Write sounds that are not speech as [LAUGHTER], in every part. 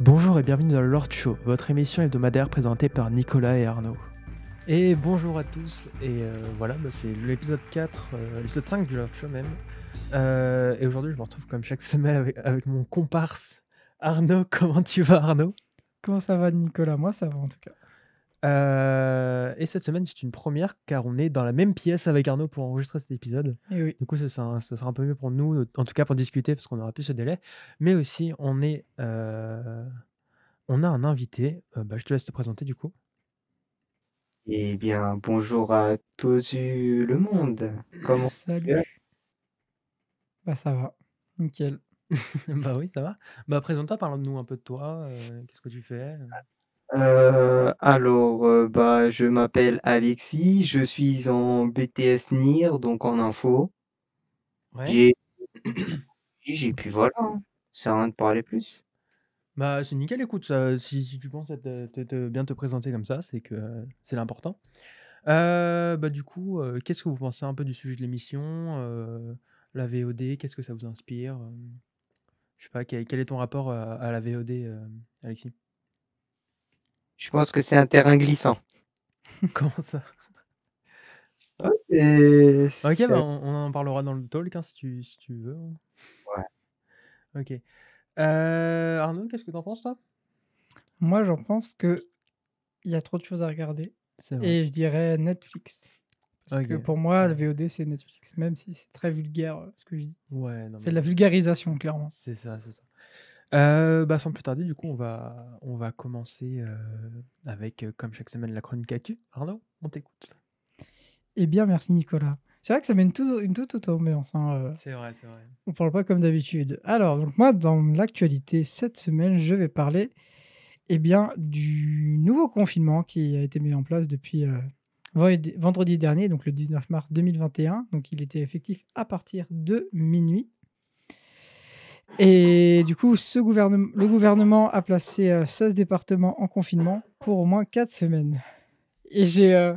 Bonjour et bienvenue dans le Lord Show, votre émission hebdomadaire présentée par Nicolas et Arnaud. Et bonjour à tous, et euh, voilà, bah, c'est l'épisode 4, euh, l'épisode 5 du Lord Show même. Euh, et aujourd'hui, je me retrouve comme chaque semaine avec, avec mon comparse Arnaud. [LAUGHS] Comment tu vas, Arnaud? Comment ça va, Nicolas? Moi, ça va en tout cas. Euh, Et cette semaine, c'est une première car on est dans la même pièce avec Arnaud pour enregistrer cet épisode. Et oui, Du coup, ça sera, ça sera un peu mieux pour nous, en tout cas pour discuter, parce qu'on aura plus ce délai. Mais aussi, on est, euh, on a un invité. Euh, bah, je te laisse te présenter du coup. Eh bien, bonjour à tous le monde. Comment salut. Bah, ça va. Nickel. [LAUGHS] bah oui, ça va. Bah présente-toi, parle-nous un peu de toi. euh, Qu'est-ce que tu fais? Euh, alors, euh, bah, je m'appelle Alexis, je suis en BTS NIR, donc en info. Ouais. [COUGHS] J'ai, puis voilà, hein. Ça sert à rien de parler plus. Bah c'est nickel, écoute, ça, si, si tu penses à te, te- te- bien te présenter comme ça, c'est que euh, c'est l'important. Bah du coup, qu'est-ce que vous pensez un peu du sujet de l'émission? la VOD, qu'est-ce que ça vous inspire? Je sais pas, quel, quel est ton rapport à, à la VOD, Alexis? Je pense que c'est un terrain glissant. [LAUGHS] Comment ça? Ah, c'est, Ok, bah on, on en parlera dans le talk hein, si tu, si tu veux. Ouais. Ok. Euh, Arnaud, qu'est-ce que t'en penses, toi? Moi, j'en pense que il y a trop de choses à regarder. Et je dirais Netflix. Parce que pour moi, le VOD, c'est Netflix. Même si c'est très vulgaire euh, ce que je dis. Ouais, C'est de la vulgarisation, clairement. c'est ça, c'est ça. Euh, bah, sans plus tarder, du coup, on va, on va commencer euh, avec, euh, comme chaque semaine, la chronique actu. Arnaud, on t'écoute. Eh bien, merci, Nicolas. C'est vrai que ça met une, toute- une toute autre ambiance. hein. C'est vrai, c'est vrai. On parle pas comme d'habitude. Alors, donc moi, dans l'actualité, cette semaine, je vais parler eh bien, du nouveau confinement qui a été mis en place depuis vend- vendredi dernier, donc le 19 mars 2021. Donc, il était effectif à partir de minuit. Et du coup, le gouvernement a placé euh, 16 départements en confinement pour au moins 4 semaines. Et j'ai euh,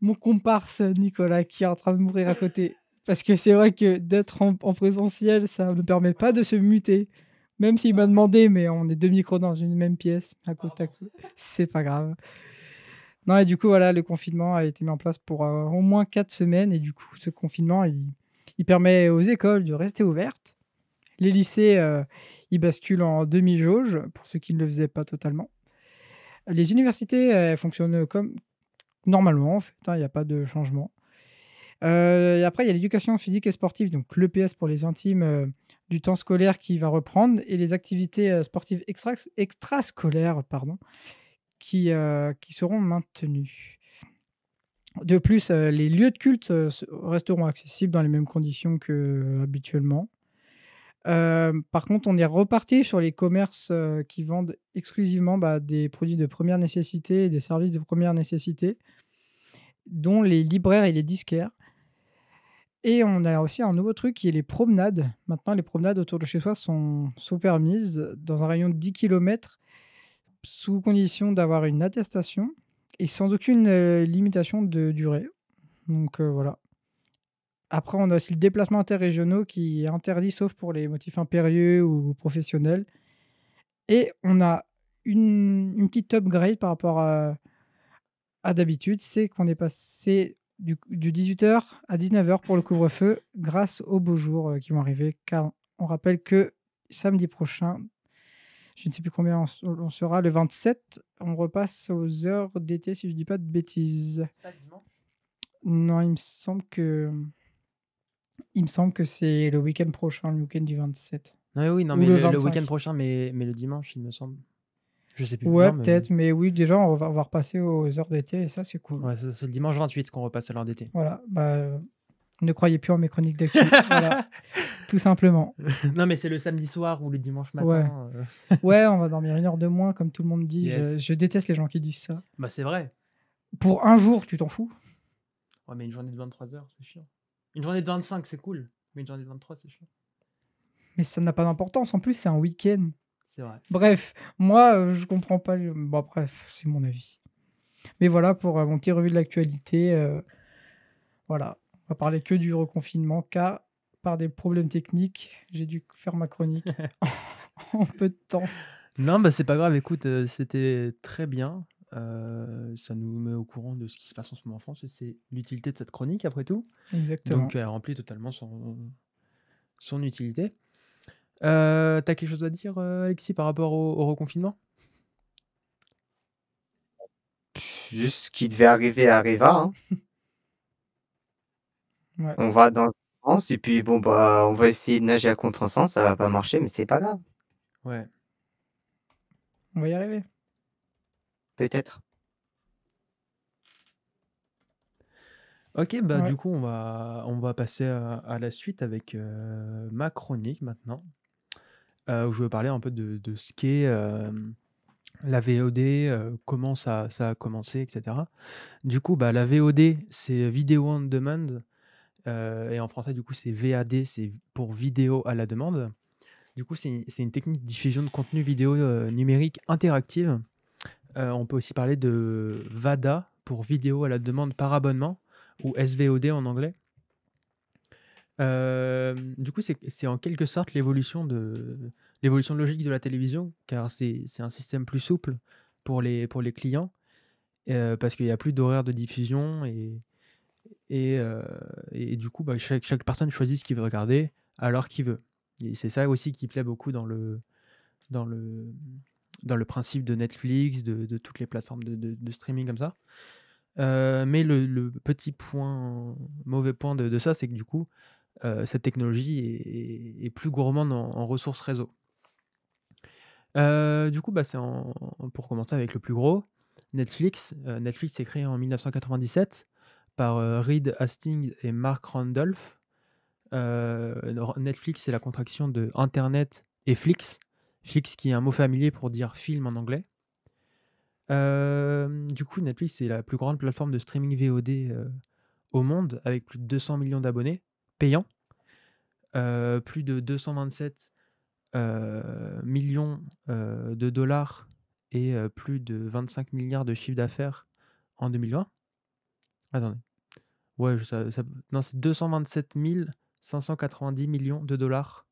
mon comparse Nicolas qui est en train de mourir à côté. Parce que c'est vrai que d'être en, en présentiel, ça ne permet pas de se muter. Même s'il m'a demandé, mais on est deux micros dans une même pièce, à côte. C'est pas grave. Non, et du coup, voilà, le confinement a été mis en place pour euh, au moins quatre semaines. Et du coup, ce confinement, il permet aux écoles de rester ouvertes. Les lycées, euh, ils basculent en demi-jauge, pour ceux qui ne le faisaient pas totalement. Les universités, fonctionnent comme normalement, en fait. hein, Il n'y a pas de changement. Euh, après, il y a l'éducation physique et sportive, donc l'EPS pour les intimes euh, du temps scolaire qui va reprendre, et les activités sportives extra extrascolaires pardon, qui, qui seront maintenues. De plus, les lieux de culte resteront accessibles dans les mêmes conditions par contre, on est reparti sur les commerces qui vendent exclusivement bah, des produits de première nécessité et des services de première nécessité, dont les libraires et les disquaires. Et on a aussi un nouveau truc qui est les promenades. Maintenant, les promenades autour de chez soi sont, sont permises dans un rayon de 10 km sous condition d'avoir une attestation et sans aucune limitation de durée. Donc voilà. Après, on a aussi le déplacement interrégionaux qui est interdit sauf pour les motifs impérieux ou professionnels. Et on a une, une petite upgrade par rapport à, à d'habitude, c'est qu'on est passé du, du 18h à 19h pour le couvre-feu grâce aux beaux jours euh, qui vont arriver. Car on rappelle que samedi prochain, je ne sais plus combien on, sera, le 27, on repasse aux heures d'été si je dis pas de bêtises. C'est pas dimanche? Non, il me semble que il me semble que c'est le week-end prochain, le week-end du 27. Non, mais oui, non, Ou mais le le, le 25. week-end prochain, mais, mais le dimanche, il me semble. Je sais plus Ouais, mais peut-être, mais oui, déjà on va, on va repasser aux heures d'été et ça c'est cool. ouais, c'est le dimanche 28 qu'on repasse à l'heure d'été. Voilà, bah euh, ne croyez plus en mes chroniques d'actu. [LAUGHS] voilà, tout simplement. [LAUGHS] non, mais c'est le samedi soir ou le dimanche matin. Ouais. euh. Ouais, on [LAUGHS] va dormir une heure de moins, comme tout le monde dit. Je-. Je, déteste les gens qui disent ça. Bah, c'est vrai. Pour un jour, tu t'en fous? Ouais, mais une journée de 23 heures, c'est chiant. Une journée de 25, c'est cool. Mais une journée de 23, c'est chiant. Mais ça n'a pas d'importance. En plus, c'est un week-end. C'est vrai. Bref, moi, euh, je comprends pas. le- Bon, bref, c'est mon avis. Mais voilà pour euh, mon petit revue de l'actualité. euh, voilà, on va parler que du reconfinement, car par des problèmes techniques, j'ai dû faire ma chronique [LAUGHS] en peu de temps. Non, bah, c'est pas grave, écoute, c'était très bien. Ça nous met au courant de ce qui se passe en ce moment en France et c'est l'utilité de cette chronique après tout. Exactement. Donc elle remplit totalement son son utilité. Tu quelque chose à dire, heu, Alexis, par rapport au au reconfinement? Juste ce qui devait arriver arriva, hein. [LAUGHS] Ouais. On va dans un sens et puis bon, bah, on va essayer de nager à contresens, ça va pas marcher, mais c'est pas grave. Ouais. On va y arriver. Peut-être. OK, bah, Ouais. du coup, on va on va passer à à la suite avec, heu, ma chronique maintenant, heu, où je vais parler un peu de de ce qu'est, hem, la VOD, comment ça ça a commencé et cetera. Du coup, bah, la VOD, c'est Video on Demand, et en français, du coup, c'est VAD, c'est pour vidéo à la demande. Du coup, c'est c'est une technique de diffusion de contenu vidéo, numérique interactive. Heu, on peut aussi parler de VADA pour vidéo à la demande par abonnement ou SVOD en anglais. Hem, du coup, c'est en quelque sorte l'évolution logique de la télévision, car c'est un système plus souple pour les clients, heu, parce qu'il y a plus d'horaires de diffusion et du coup, bah, chaque personne choisit ce qu'il veut regarder à l'heure qu'il veut c'est ça aussi qui plaît beaucoup dans le dans le principe de Netflix, de toutes les plateformes de streaming comme ça. Heu, mais le petit point mauvais point de ça, c'est que du coup, heu, cette technologie est est plus gourmande en ressources réseau. Heu, du coup, bah, c'est pour commencer avec le plus gros, Netflix. Netflix s'est créé en 1997 par, Reed Hastings et Mark Randolph. Netflix, c'est la contraction de internet et flix. Flix qui est un mot familier pour dire film en anglais. Hem, du coup, Netflix, c'est la plus grande plateforme de streaming VOD, heu, au monde avec plus de 200 millions d'abonnés payants. Heu, plus de 227, heu, millions, de dollars et plus de 25 milliards de chiffre d'affaires en 2020. Attendez. Ouais, non, c'est 227 590 millions de dollars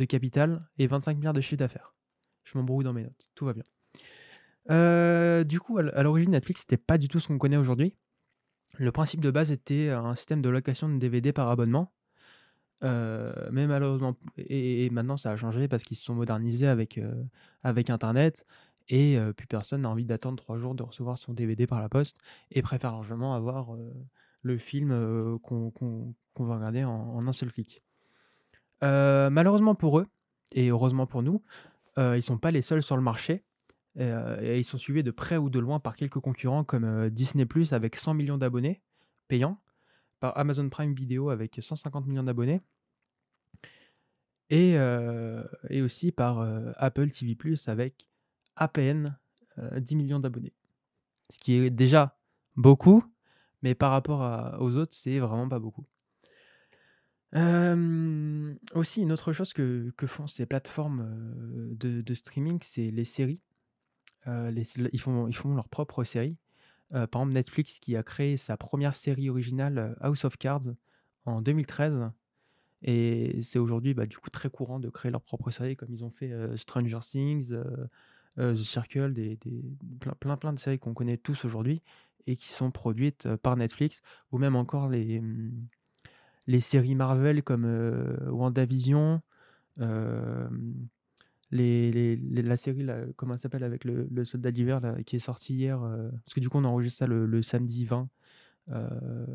de capital et 25 milliards de chiffre d'affaires. Je m'embrouille dans mes notes, tout va bien. Heu, du coup, à l'origine, Netflix, c'était pas du tout ce qu'on connaît aujourd'hui. Le principe de base était un système de location de DVD par abonnement. Heu, mais malheureusement et maintenant ça a changé parce qu'ils se sont modernisés avec, heu, avec internet et plus personne n'a envie d'attendre 3 jours de recevoir son DVD par la poste et préfère largement avoir, le film, qu'on va regarder en un seul clic. Heu, malheureusement pour eux et heureusement pour nous, heu, ils sont pas les seuls sur le marché. Euh, ils sont suivis de près ou de loin par quelques concurrents comme, euh, Disney+ avec 100 millions d'abonnés payants, par Amazon Prime Video avec 150 millions d'abonnés et euh, aussi par, Apple TV+ avec à peine, 10 millions d'abonnés. Ce qui est déjà beaucoup, mais par rapport aux autres, c'est vraiment pas beaucoup. Aussi une autre chose que que font ces plateformes, de streaming, c'est les séries. Ils font ils font leur propre série. Euh, par exemple, Netflix qui a créé sa première série originale, House of Cards, en 2013 et c'est aujourd'hui, bah, du coup, très courant de créer leur propre série comme ils ont fait, Stranger Things, The Circle, des plein plein plein de séries qu'on connaît tous aujourd'hui et qui sont produites, par Netflix ou même encore les, mmh, les séries Marvel comme, WandaVision, les les la série comment elle s'appelle avec le soldat d'hiver qui est sorti hier, euh, parce que du coup on enregistre ça le samedi 20, euh,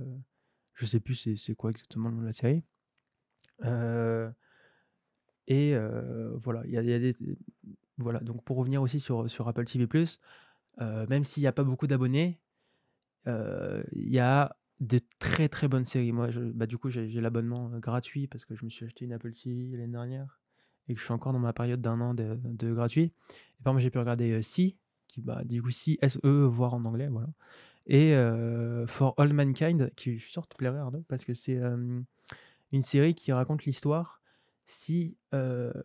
je sais plus c'est quoi exactement le nom de la série. Euh, et voilà, il y a des voilà, donc pour revenir aussi sur, sur Apple TV+, même s'il y a pas beaucoup d'abonnés, il y a de très, très bonnes séries. Moi je bah, du coup j'ai j'ai l'abonnement, gratuit parce que je me suis acheté une Apple TV l'année dernière et que je suis encore dans ma période d'un an de, de gratuit. Et par exemple, j'ai pu regarder euh, Si, qui bah, du coup Si, S-E, voire en anglais, voilà. Et euh, For All Mankind, qui je suis sûr te plairait, Arnaud, parce que c'est euh, une série qui raconte l'histoire si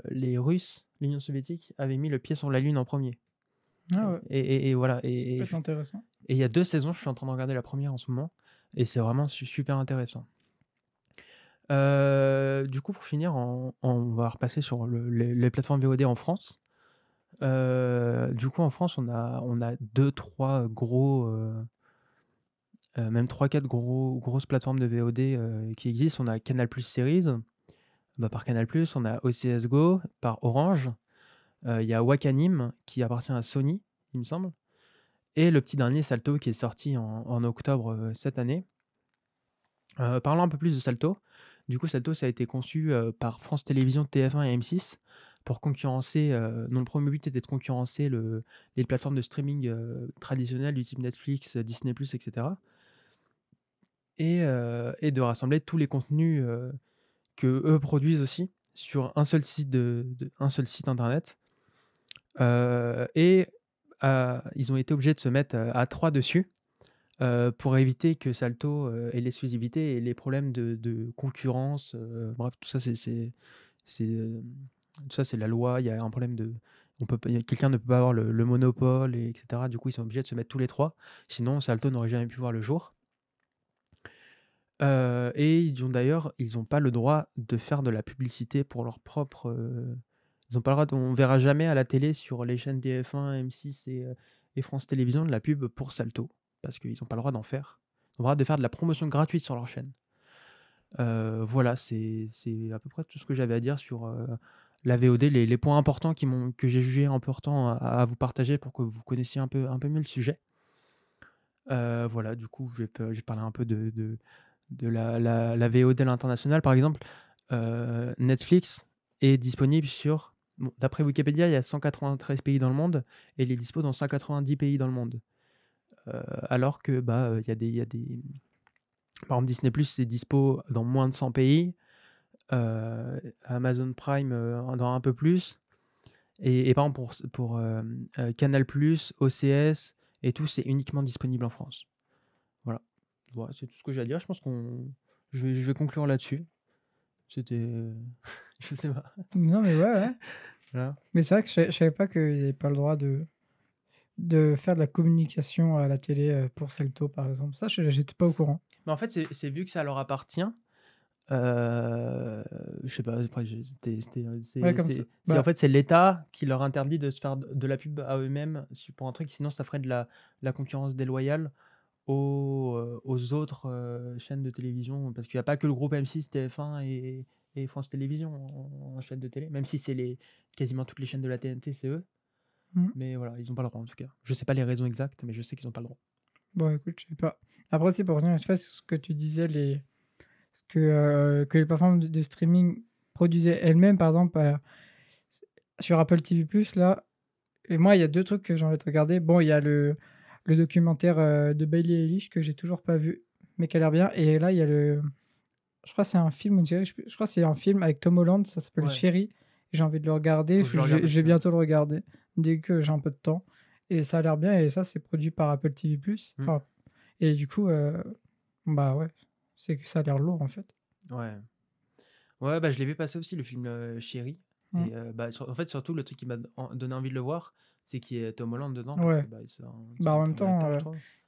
les Russes, l'Union soviétique, avaient mis le pied sur la Lune en premier. Ah ouais. Et, et, voilà. Et, intéressant. Et il y a deux saisons, je suis en train de regarder la première en ce moment, et c'est vraiment super intéressant. Euh, du coup, pour finir, on va repasser sur les plateformes VOD en France. Euh, du coup, en France, on a, on a deux, trois gros, euh, même trois, quatre gros, grosses plateformes de VOD qui existent. On a Canal Plus Series, bah, par Canal Plus. On a OCS Go par Orange. Il y a Wakanim qui appartient à Sony, il me semble. Et le petit dernier, Salto, qui est sorti en, octobre cette année. parlons un peu plus de Salto. Du coup, Salto, ça a été conçu par France Télévisions, TF1 et M6 pour concurrencer, euh, dont le premier but était de concurrencer le, les plateformes de streaming euh, traditionnelles du type Netflix, Disney, etc. Et, euh, de rassembler tous les contenus que eux produisent aussi sur un seul site, un seul site internet. et ils ont été obligés de se mettre à trois dessus pour éviter que Salto ait l'exclusivité et les problèmes de, concurrence. bref, tout ça, c'est la loi. Il y a un problème de. Quelqu'un ne peut pas avoir le, monopole, et etc. Du coup, ils sont obligés de se mettre tous les trois. Sinon, Salto n'aurait jamais pu voir le jour. Euh, et ils ont d'ailleurs, ils n'ont pas le droit de faire de la publicité pour leur propre. Euh, ils ont on verra jamais à la télé sur les chaînes TF1, M6 et, euh, et France Télévisions de la pub pour Salto parce qu'ils n'ont pas le droit d'en faire. Ils ont le droit de faire de la promotion gratuite sur leur chaîne. voilà, c'est à peu près tout ce que j'avais à dire sur la VOD, les, points importants que j'ai jugé importants à, vous partager pour que vous connaissiez un peu, mieux le sujet. Euh, voilà, du coup, je vais, parler un peu de, la, VOD à. Par exemple, euh, Netflix est disponible sur, d'après Wikipédia, il y a 193 pays dans le monde et il est dispo dans 190 pays dans le monde. Euh, alors que, bah, il y, a des, y a des. Par exemple, Disney c'est dispo dans moins de 100 pays. Euh, Amazon Prime euh, dans un peu plus. Et, par exemple, pour, euh, Canal, OCS et tout, c'est uniquement disponible en France. Voilà. voilà c'est tout ce que j'ai à dire. Je pense qu'on. Je vais, je vais conclure là-dessus. C'était. [LAUGHS] je sais pas. Non, mais ouais, ouais. [LAUGHS] Mais c'est vrai que je, savais pas qu'ils n'avaient pas le droit de, de faire de la communication à la télé pour Salto, par exemple. Ça, j'étais pas au courant. Mais en fait, c'est vu que ça leur appartient. Euh, je sais pas, après, bah en fait, c'est l'État qui leur interdit de se faire de la pub à eux-mêmes pour un truc, sinon ça ferait de la, la concurrence déloyale aux, euh, aux autres euh, chaînes de télévision, parce qu'il n'y a pas que le groupe M6, TF1 et, et France Télévisions en, chaîne de télé, même si c'est les, quasiment toutes les chaînes de la TNT, c'est eux. Mmh. Mais voilà, ils n'ont pas le droit en tout cas. Je sais pas les raisons exactes, mais je sais qu'ils n'ont pas le droit. Bon, écoute, je sais pas. Après, c'est pour revenir sur ce que tu disais, les, ce que, euh, que les plateformes de, streaming produisaient elles-mêmes, par exemple, euh, sur Apple TV+, là, et moi, il y a deux trucs que j'ai envie de regarder. Bon, il y a le, le documentaire euh, de Bailey Eilish que j'ai toujours pas vu, mais qui a l'air bien. Et là, il y a le... Je crois que c'est un film, je, crois que c'est un film avec Tom Holland, ça s'appelle ouais. Chérie. J'ai envie de le regarder, je, je, vais bientôt le regarder, dès que j'ai un peu de temps. Et ça a l'air bien, et ça, c'est produit par Apple TV+. Mmh. Enfin, Et du coup, bah ouais, c'est que ça a l'air lourd en fait. Ouais. Ouais, bah, je l'ai vu passer aussi, le film euh, Chéri. Et euh, bah, en fait, surtout, le truc qui m'a donné envie de le voir, c'est qu'il y ait Tom Holland dedans. Ouais. bah, bah en même temps, euh,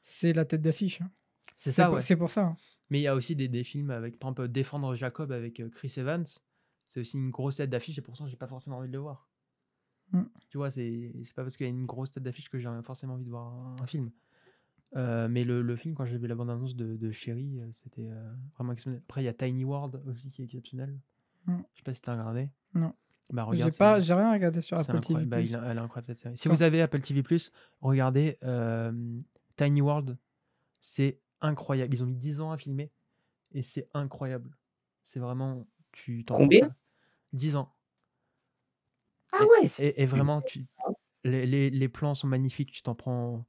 c'est la tête d'affiche. Hein. C'est ça, ouais. C'est pour ça. Hein. Mais il y a aussi des, des, films avec, par exemple, Défendre Jacob avec Chris Evans. C'est aussi une grosse tête d'affiche et pourtant, j'ai pas forcément envie de le voir. Mmh. Tu vois, c'est pas parce qu'il y a une grosse tête d'affiche que j'ai forcément envie de voir un film. Euh, mais le, le, film, quand j'ai vu la bande-annonce de, de Chérie, euh, c'était euh, vraiment exceptionnel. Après, il y a Tiny World aussi qui est exceptionnel. Mm. Je sais pas si tu as regardé. Non. Bah, regarde. J'ai pas, j'ai rien regardé sur Apple TV. Bah, il elle est incroyable cette série. Si vous avez Apple TV+, regardez Tiny World. C'est incroyable. Ils ont mis 10 ans à filmer et c'est incroyable. C'est vraiment. Tu Combien 10 ans. Ah ouais. Et, et, vraiment, tu, les, les, les, plans sont magnifiques. Tu t'en prends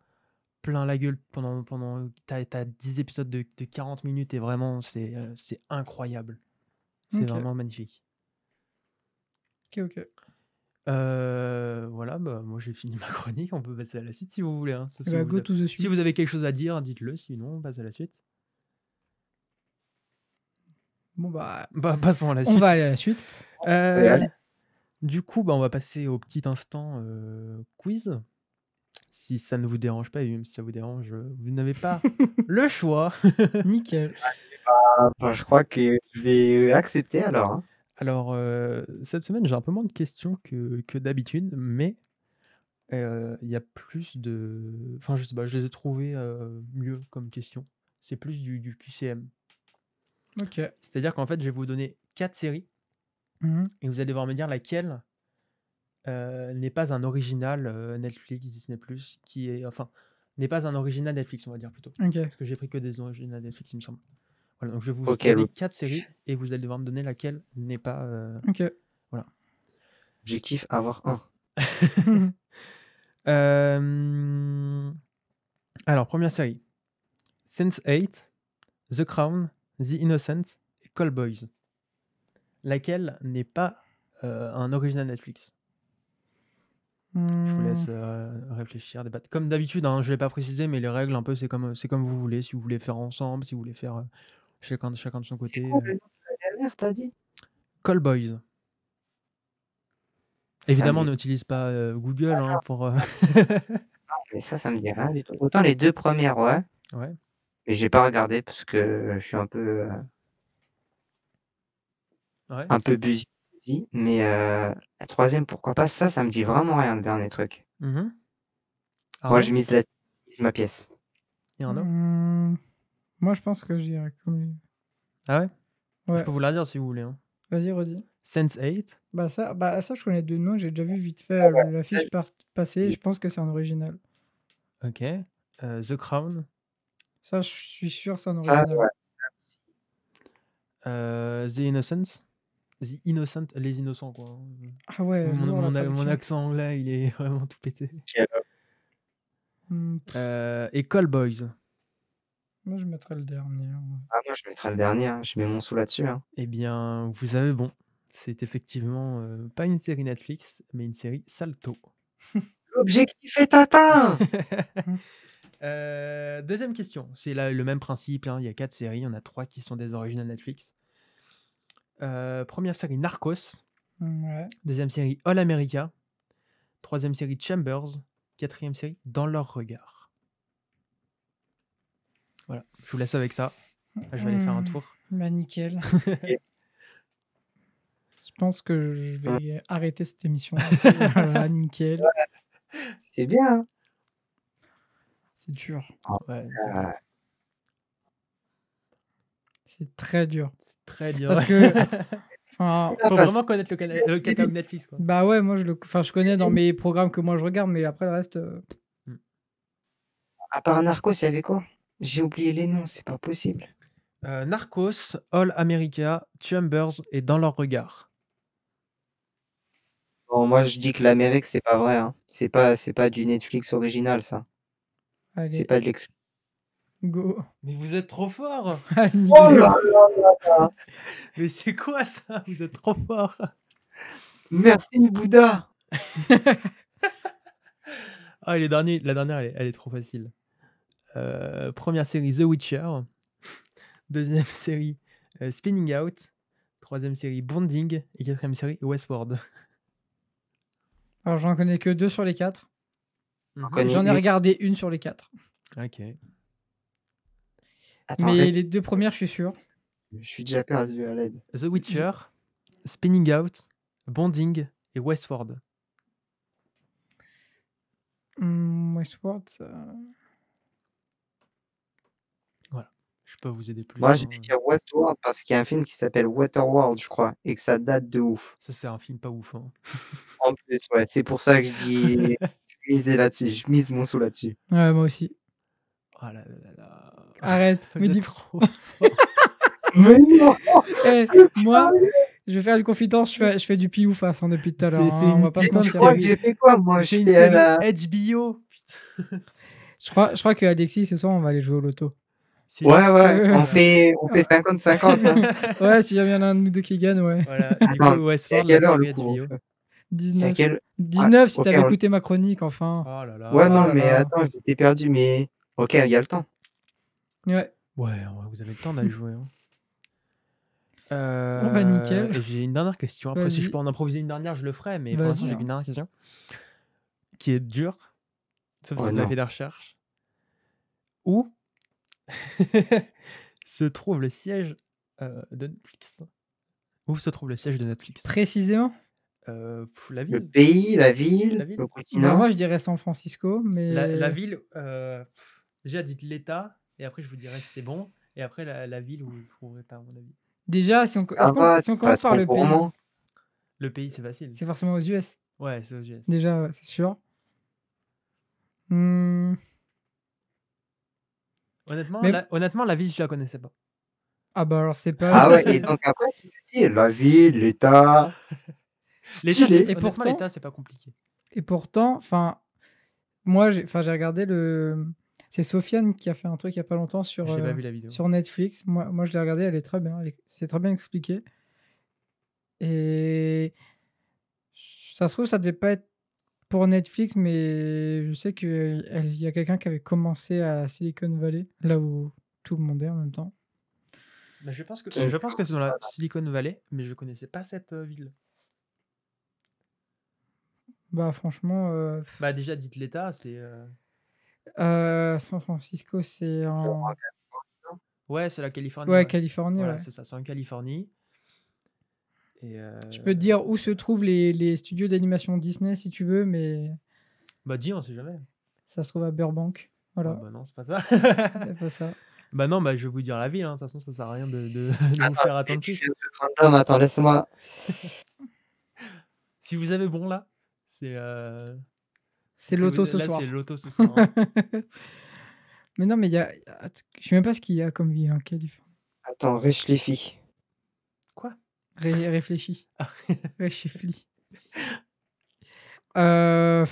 plein la gueule pendant. pendant T'as as 10 épisodes de, de 40 minutes et vraiment, c'est euh, c'est incroyable. C'est vraiment magnifique. Ok, ok. Voilà, bah, moi j'ai fini [LAUGHS] ma chronique. On peut passer à la suite si vous voulez. Hein. Si, bah, vous si vous avez quelque chose à dire, dites-le. Sinon, on passe à la suite. Bon, bah. Bah, passons à la suite. On va aller à la suite. Euh, du coup, bah, on va passer au petit instant quiz si ça ne vous dérange pas, et même si ça vous dérange, euh, vous n'avez pas [LAUGHS] le choix. [LAUGHS] Nickel. Bah, bah, je crois que je vais accepter alors. Hein. Alors, euh, cette semaine, j'ai un peu moins de questions que, que d'habitude, mais euh, il y a plus de. Enfin, je sais pas, je les ai trouvés euh, mieux comme question. C'est plus du, du QCM. Ok. C'est-à-dire qu'en fait, je vais vous donner quatre séries Mhm. et vous allez devoir me dire laquelle euh, n'est pas un original euh, Netflix, Disney, qui est. Enfin, n'est pas un original Netflix, on va dire plutôt. Ok. Parce que j'ai pris que des originales Netflix, il me semble. Voilà, donc je vais vous Ok, donner le- quatre séries et vous allez devoir me donner laquelle n'est pas. euh, Ok. Objectif, avoir un. [LAUGHS] Euh, Alors, première série. Sense8, The Crown, The Innocent et Call Boys. Laquelle n'est pas euh, un original Netflix? Je vous laisse Hmm. euh, réfléchir, débattre. Comme d'habitude, hein, je ne l'ai pas précisé, mais les règles, un peu, c'est comme, c'est comme vous voulez. Si vous voulez faire ensemble, si vous voulez faire euh, chacun, chacun de son côté. quoi euh. le nom de la dernière, t'as dit? Call Boys. Ça Évidemment, me on n'utilise pas euh, Google hein, pour. euh, [LAUGHS] Mais ça, ça me dit rien du tout. Autant les deux premières, ouais. ouais. Mais j'ai pas regardé parce que je suis un peu, euh, Ouais. un peu busy. Mais euh, la troisième, pourquoi pas Ça, ça me dit vraiment rien, le dernier truc. Mhm. Moi, Arnaud, je mise, la... je mise ma pièce. il y en a Hmm. Moi, je pense que je dirais comme lui. Ah ouais? Je peux vous la dire si vous voulez. hein. Vas-y, redis. Sense 8, Bah ça, bah ça, je connais deux noms. J'ai déjà vu vite fait euh, la fiche par- passer. Je pense que c'est un original. ok. euh, The Crown, Ça, je suis sûr, c'est un Ça, original. ouais. euh, The Innocents. The Innocent, les innocents quoi. Ah ouais. mon, mon accent anglais, il est [LAUGHS] vraiment tout pété. Hmm, Euh, et Call Boys. Moi, je mettrais le dernier. ouais. Ah, moi, je mettrai le dernier. hein. Je mets mon sou là-dessus. hein. Eh bien, vous avez bon. C'est effectivement euh, pas une série Netflix, mais une série Salto. [LAUGHS] L'objectif est atteint [LAUGHS] Euh, deuxième question. C'est là le même principe. hein, Il y a quatre séries. Il y en a trois qui sont des originales Netflix. Euh, première série Narcos. Ouais. Deuxième série All America. Troisième série Chambers. Quatrième série Dans leur regard. Voilà, je vous laisse avec ça. Je vais aller faire un Hmm, tour. Bah nickel. [LAUGHS] Je pense que je vais arrêter cette émission. [LAUGHS] voilà, nickel. C'est bien. hein. C'est dur. Ouais, Euh, C'est très dur. c'est très dur. Parce que. [LAUGHS] Enfin, Faut parce- vraiment connaître le, cana- le catalogue Netflix. Quoi. bah ouais, moi je le, enfin, je connais dans mes programmes que moi je regarde, mais après le reste. euh, à part Narcos, il y avait quoi? J'ai oublié les noms, c'est pas possible. Euh, Narcos, All America, Chambers et Dans leur regard. Bon, moi, je dis que l'Amérique, c'est pas vrai. hein. C'est pas, c'est pas du Netflix original, ça. C'est Allez, pas de l'exclu. go. Mais vous êtes trop fort [LAUGHS] Oh nickel. là là là là Mais c'est quoi ça? Vous êtes trop fort Merci, Bouddha [LAUGHS] Ah, et les derniers, la dernière, elle est, elle est trop facile. Euh, première série The Witcher. Deuxième [LAUGHS] série euh, Spinning Out. Troisième série Bonding. Et quatrième série Westworld. Alors j'en connais que deux sur les quatre. Mhm. J'en ai une. regardé une sur les quatre. Ok. Attends, Mais les deux premières, je suis sûr. je suis déjà perdu à l'aide. The Witcher, Spinning Out, Bonding et Westworld. Hmm, Westworld, ça- Je peux vous aider plus. Moi, je vais dire Westworld parce qu'il y a un film qui s'appelle Waterworld, je crois, et que ça date de ouf. Ça, c'est un film pas ouf. hein. [LAUGHS] En plus, ouais, c'est pour ça que je dis, je misais là-dessus, je mise mon sou là-dessus. Ouais, moi aussi. Oh là là là là. Arrête. [LAUGHS] Me dis... trop. [LAUGHS] Mais non Eh, moi, je vais faire une confidence, je fais, je fais du pile ou face hein, depuis tout à l'heure. c'est hein, une pas mentir. crois que j'ai fait quoi Moi, je une fais série la... HBO. Je crois, je crois que Alexis, ce soir, on va aller jouer au loto. Ouais, ouais, Euh, on [LAUGHS] fait, on fait 50-50. hein. [LAUGHS] Ouais, si jamais il y en a un de nous deux qui gagne, ouais. Voilà, [LAUGHS] du Attends, coup, la heure le coup HBO. C'est à 19. quelle... 19 si ok, t'avais on- écouté ma chronique, enfin. Oh là là. Ouais, Ah non, là mais là. attends, j'étais perdu, mais... Ok, il y a le temps. Ouais. Ouais, ouais, vous avez le temps d'aller jouer. hein. Bon, bah, nickel. Euh, et J'ai une dernière question. Après, si je peux en improviser une dernière, je le ferai. Mais pour l'instant, j'ai qu'une dernière question. Qui est dure. Sauf Oh si vous avez non. fait des recherches. Où [LAUGHS] se trouve le siège euh, de Netflix Où se trouve le siège de Netflix? Précisément? Heu, la Le ville. pays, la ville, La ville. le continent? moi, je dirais San Francisco, La la mais ville, heu, déjà dites l'État et après je vous dirai si c'est bon et après la la ville, vous trouverez pas à mon avis. déjà, si on si commence par le pays? Le pays, c'est facile. c'est forcément aux US? Ouais, c'est aux US. Déjà, c'est sûr. Mmh. Honnêtement, Mais la honnêtement, la ville, je la connaissais pas. ah bah, alors c'est Ah pas ouais, [LAUGHS] et donc après tu me dis la ville, l'État. [LAUGHS] Et pourtant l'État, c'est pas compliqué. et pourtant, enfin, moi, j'ai enfin, j'ai regardé le c'est Sofiane qui a fait un truc il y a pas longtemps sur, J'ai pas vu la vidéo. sur Netflix. Moi moi, je l'ai regardé, elle est très bien, elle est c'est très bien expliqué et ça se trouve, ça devait pas être pour Netflix, mais je sais qu'il y a quelqu'un qui avait commencé à Silicon Valley, là où tout le monde est en même temps. Bah, je pense que Qui je pense que c'est dans la Silicon Valley, mais je connaissais pas cette, heu, ville. Bah, franchement, heu Bah, déjà dites l'État, c'est, San Francisco, c'est en non? ouais, c'est la Californie, ouais, ouais. Californie, Voilà, ouais. c'est ça, c'est en Californie et Je peux te dire où se trouvent les les studios d'animation Disney si tu veux, mais bah, dis, on sait jamais. ça se trouve à Burbank. Ah Voilà, bah, non, c'est pas ça. c'est pas ça. [LAUGHS] Bah, non, bah, je vais vous dire la ville, hein, de toute façon, ça sert à rien de de de vous Attends, faire je attendre plus. random, attends, laisse-moi. [LAUGHS] Si vous avez bon là, c'est, heu C'est vous ce soir. c'est loto ce soir, hein. [LAUGHS] Mais non, mais il y a il y a je sais même pas ce qu'il y a comme ville en Californie. Attends. Quoi? Ré réfléchis. [LAUGHS] Ah. Réfléchis. Heu,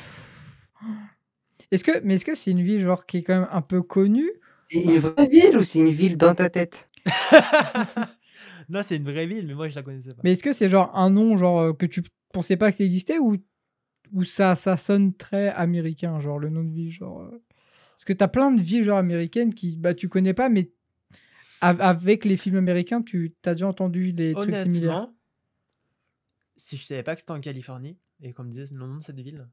est-ce que mais est-ce que c'est une ville genre qui est quand même un peu connue? C'est une vraie ville ou c'est une ville dans ta tête? [LAUGHS] Non, c'est une vraie ville, mais moi, je la connaissais pas. Mais est-ce que c'est genre un nom genre, heu, que tu pensais pas que ça existait ou ou ça ça sonne très américain, genre le nom de ville, genre, heu? Parce que tu as plein de villes genre américaines qui, bah, tu connais pas, mais avec les films américains, tu as déjà entendu des trucs similaires? Honnêtement, si je savais pas que c'était en Californie et qu'on me disait le nom de cette ville,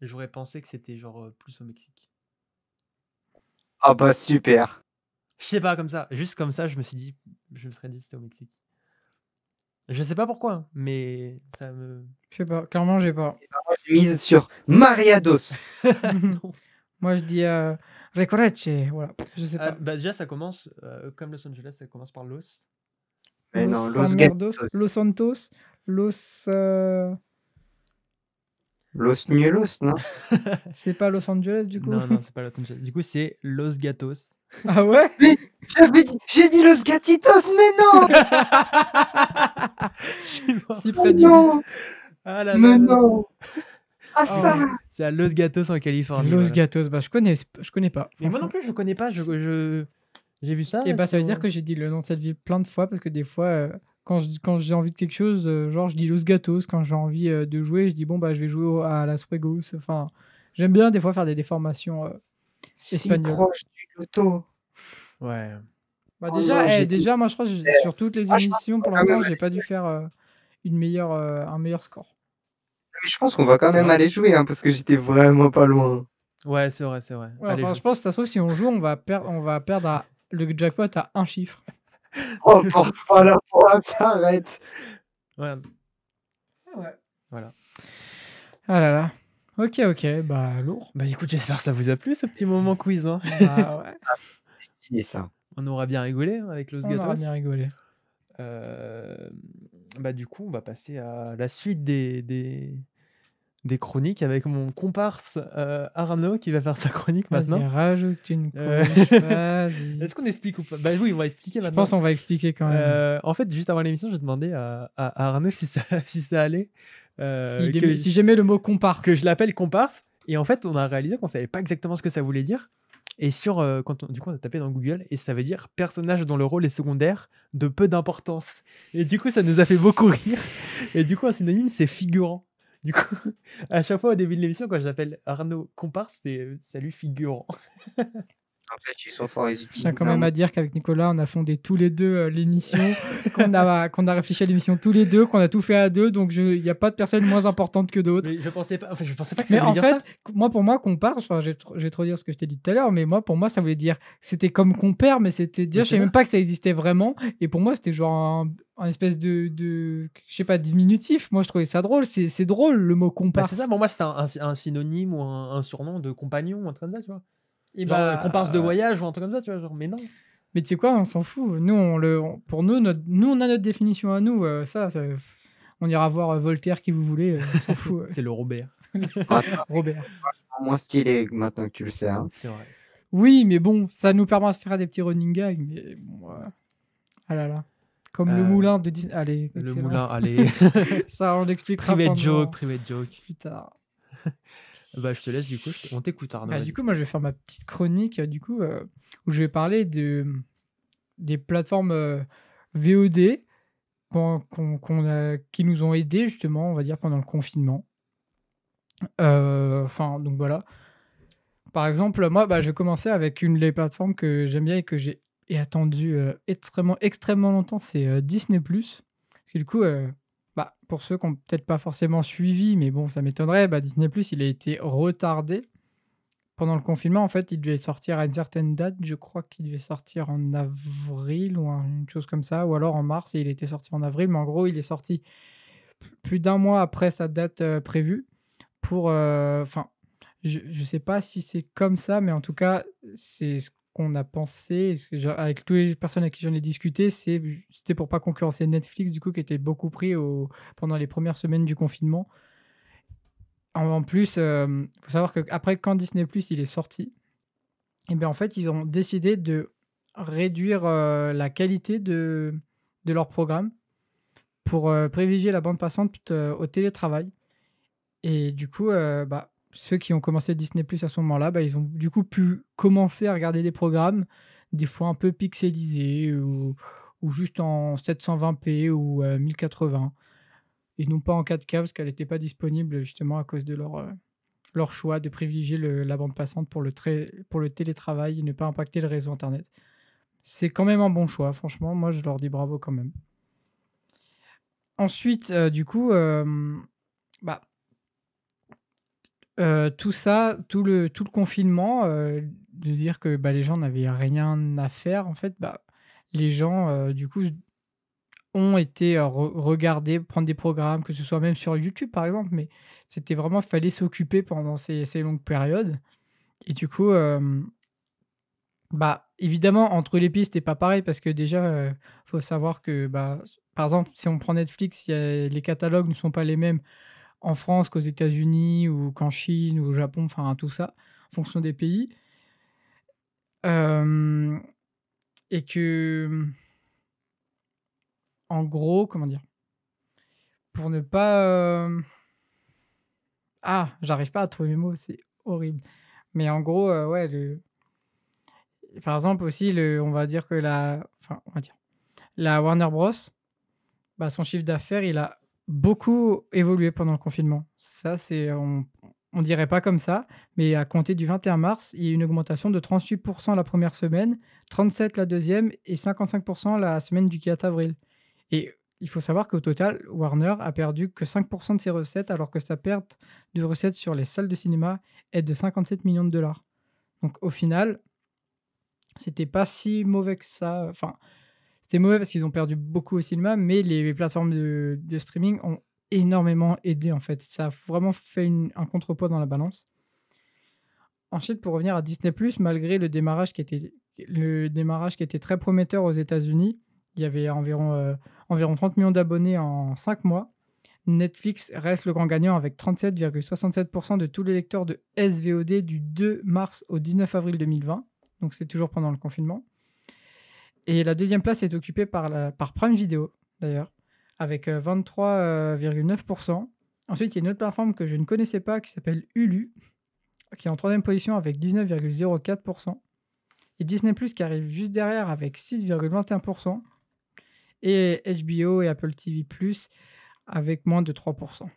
j'aurais pensé que c'était genre, heu, plus au Mexique. Ah bah, super. Je sais pas, comme ça, juste comme ça, je me suis dit je me serais dit: «C'était au Mexique». Je sais pas pourquoi, mais ça me Je sais pas, clairement j'ai pas. Je mise sur Mariados. non. [LAUGHS] [LAUGHS] Moi je dis, heu, Recorreche, voilà, je sais Ah, pas. bah, déjà, ça commence, heu, comme Los Angeles, ça commence par Los. Mais non, Los Los Samerdos. Los Santos, Los, heu Los Ñuelos, non? [LAUGHS] c'est pas Los Angeles du coup? Non, non, c'est pas Los Angeles. Du coup, c'est Los Gatos. [LAUGHS] Ah ouais? Mais j'avais dit j'ai dit Los Gatitos, mais non! [LAUGHS] Je suis mort. Si Oh près non! Ah là là Mais là. non! Ah Oh. ça! C'est à Los Gatos en Californie, Los voilà. Gatos, bah je connais je connais pas, Mais moi non plus, je connais pas, je je j'ai vu ça Et bah ça veut dire que j'ai dit le nom de cette ville plein de fois parce que des fois, heu, quand je quand j'ai envie de quelque chose, heu, genre je dis Los Gatos, quand j'ai envie, heu, de jouer, je dis: «Bon bah je vais jouer au à Las Fuegos», enfin, j'aime bien des fois faire des déformations, Si espagnoles. proche du loto. Ouais. Bah Oh déjà, non, eh, déjà moi je crois que Eh, sur toutes les ah émissions pour l'instant, j'ai pas dû faire, une meilleure, un meilleur score. Mais je pense qu'on va quand même aller jouer, hein, parce que j'étais vraiment pas loin. Ouais, c'est vrai, c'est vrai. Ouais, Allez, enfin joue. je pense, ça se trouve si on joue, on va perdre on va perdre à le jackpot à un chiffre. [LAUGHS] Oh pour la fois, s'arrête. Ouais. Ah ouais. Voilà. Ah là là. OK, OK, bah lourd. Bah écoute, j'espère que ça vous a plu ce petit moment quiz, hein. Bah ouais, [LAUGHS] C'est stylé ça. On aura bien rigolé hein, avec Los on aura Gatos. bien rigolé. Heu, bah du coup, on va passer à la suite des des des chroniques avec mon comparse, heu, Arnaud qui va faire sa chronique maintenant. rajoute une Heu, couche, [LAUGHS] vas-y. est-ce qu'on explique ou pas? Bah oui, on va expliquer Je maintenant. pense on va expliquer quand même. Heu, en fait, juste avant l'émission, je demandais à Arnaud si ça [LAUGHS] si ça allait, S'il que si j'aimais le mot comparse. que je l'appelle comparse et en fait, on a réalisé qu'on savait pas exactement ce que ça voulait dire et sur, heu, quand on du coup, on a tapé dans Google et ça veut dire personnage dont le rôle est secondaire, de peu d'importance et du coup, ça nous a fait beaucoup rire et du coup, un synonyme, c'est figurant. Du coup, [LAUGHS] à chaque fois au début de l'émission, quand j'appelle Arnaud comparse, c'est, «Salut figurant». [LAUGHS] N'empêche, ils sont forts, ils Je utilisent tiens quand même à dire qu'avec Nicolas, on a fondé tous les deux euh, l'émission, [LAUGHS] qu'on a, qu'on a réfléchi à l'émission tous les deux, qu'on a tout fait à deux, donc il n'y a pas de personne moins importante que d'autres. Je pensais pas, enfin, je pensais pas que ça Mais voulait en dire fait, ça. moi pour moi qu'on parle, enfin je vais trop- trop dire ce que je t'ai dit tout à l'heure, mais moi pour moi ça voulait dire c'était comme compère, mais c'était dire je c'est savais même pas que ça existait vraiment, et pour moi c'était genre un, un espèce de, de je sais pas diminutif. Moi je trouvais ça drôle, c'est c'est drôle le mot Bah, comparse. c'est ça, pour moi, c'était un, un- un synonyme ou un, un surnom de compagnon un truc comme ça, tu vois. Et Genre bah, euh, comparse de voyage ou un truc comme ça, tu vois. Genre, mais non. Mais tu sais quoi, on s'en fout. Nous, on le, on- pour nous, notre, nous, on a notre définition à nous. euh, ça, ça- on ira voir euh, Voltaire qui vous voulez. euh, on s'en fout. [LAUGHS] euh. C'est le Robert. [LAUGHS] Robert. c'est moins stylé maintenant que tu le sais. hein. C'est vrai. Oui, mais bon, ça nous permet de faire des petits running gags. Mais bon, euh, ah là là. Comme le Euh, moulin de Disney. Allez, Le excellent. moulin, allez. [LAUGHS] Ça, on l'expliquera private pendant- joke, private joke. plus tard. Bah, je te laisse, du coup, on t'écoute, Arnaud. Bah, du coup, moi, je vais faire ma petite chronique, euh, du coup, euh, où je vais parler de, des plateformes euh, VOD qu'on- qu'on- a- qui nous ont aidés, justement, on va dire, pendant le confinement. Enfin, donc voilà. Par exemple, moi, bah, je vais commencer avec une des plateformes que j'aime bien et que j'ai attendu extrêmement, extrêmement longtemps, c'est Disney+. Parce que du coup, pour ceux qui n'ont peut-être pas forcément suivi, mais bon, ça m'étonnerait, bah, Disney+, il a été retardé pendant le confinement. En fait, il devait sortir à une certaine date. Je crois qu'il devait sortir en avril ou un- une chose comme ça, ou alors en mars, il était sorti en avril. Mais en gros, il est sorti plus d'un mois après sa date euh, prévue pour... euh, Enfin, je sais pas si c'est comme ça, mais en tout cas, c'est ce qu'on a pensé, avec toutes les personnes avec qui j'en ai discuté, c'était pour pas concurrencer Netflix, du coup, qui était beaucoup pris au, pendant les premières semaines du confinement. En, plus, il faut savoir qu'après, quand Disney Plus il est sorti, et bien en fait, ils ont décidé de réduire euh, la qualité de, de leur programme pour euh, privilégier la bande passante euh, au télétravail. Et du coup, euh, bah, ceux qui ont commencé Disney Plus à ce moment-là, bah, ils ont du coup pu commencer à regarder des programmes, des fois un peu pixelisés ou, juste en 720p ou euh, 1080 et non pas en 4K parce qu'elle n'était pas disponible justement à cause de leur, euh, leur choix de privilégier la bande passante pour le, télétravail et ne pas impacter le réseau Internet. C'est quand même un bon choix, franchement, moi je leur dis bravo quand même. Ensuite, euh, du coup, euh, bah, euh, tout ça, tout le, tout le confinement, euh, de dire que bah, les gens n'avaient rien à faire, en fait, bah, les gens, euh, du coup, ont été re- regardés, prendre des programmes, que ce soit même sur YouTube par exemple, mais c'était vraiment, il fallait s'occuper pendant ces, ces longues périodes. Et du coup, bah, évidemment, entre les pistes, c'est pas pareil parce que déjà, il faut savoir que, bah, par exemple, si on prend Netflix, les catalogues ne sont pas les mêmes en France qu'aux États-Unis ou qu'en Chine ou au Japon, enfin tout ça, en fonction des pays. Euh, et que, en gros, comment dire, pour ne pas... euh, Ah, j'arrive pas à trouver mes mots, c'est horrible. Mais en gros, euh, ouais, le... par exemple aussi, le... on va dire que la... Enfin, on va dire... La Warner Bros, bah, son chiffre d'affaires, il a beaucoup évolué pendant le confinement. Ça, c'est... On... dirait pas comme ça, mais à compter du 21 mars, il y a eu une augmentation de 38% la première semaine, 37% la deuxième et 55% la semaine du 4 avril. Et il faut savoir qu'au total, Warner a perdu que 5% de ses recettes, alors que sa perte de recettes sur les salles de cinéma est de 57 millions de dollars. Donc au final, c'était pas si mauvais que ça. Enfin, c'était mauvais parce qu'ils ont perdu beaucoup au cinéma, mais les plateformes de, streaming ont énormément aidé en fait. Ça a vraiment fait un contrepoids dans la balance. Ensuite, pour revenir à Disney+, malgré le démarrage qui était, le démarrage qui était très prometteur aux États-Unis, il y avait environ, euh, environ 30 millions d'abonnés en 5 mois. Netflix reste le grand gagnant avec 37,67% de tous les lecteurs de SVOD du 2 mars au 19 avril 2020. Donc c'est toujours pendant le confinement. Et la deuxième place est occupée par, la, par Prime Video, d'ailleurs, avec euh, 23,9%. Ensuite, il y a une autre plateforme que je ne connaissais pas qui s'appelle Hulu, qui est en troisième position avec 19,04%. Et Disney Plus qui arrive juste derrière avec 6,21%. Et HBO et Apple TV Plus avec moins de 3%.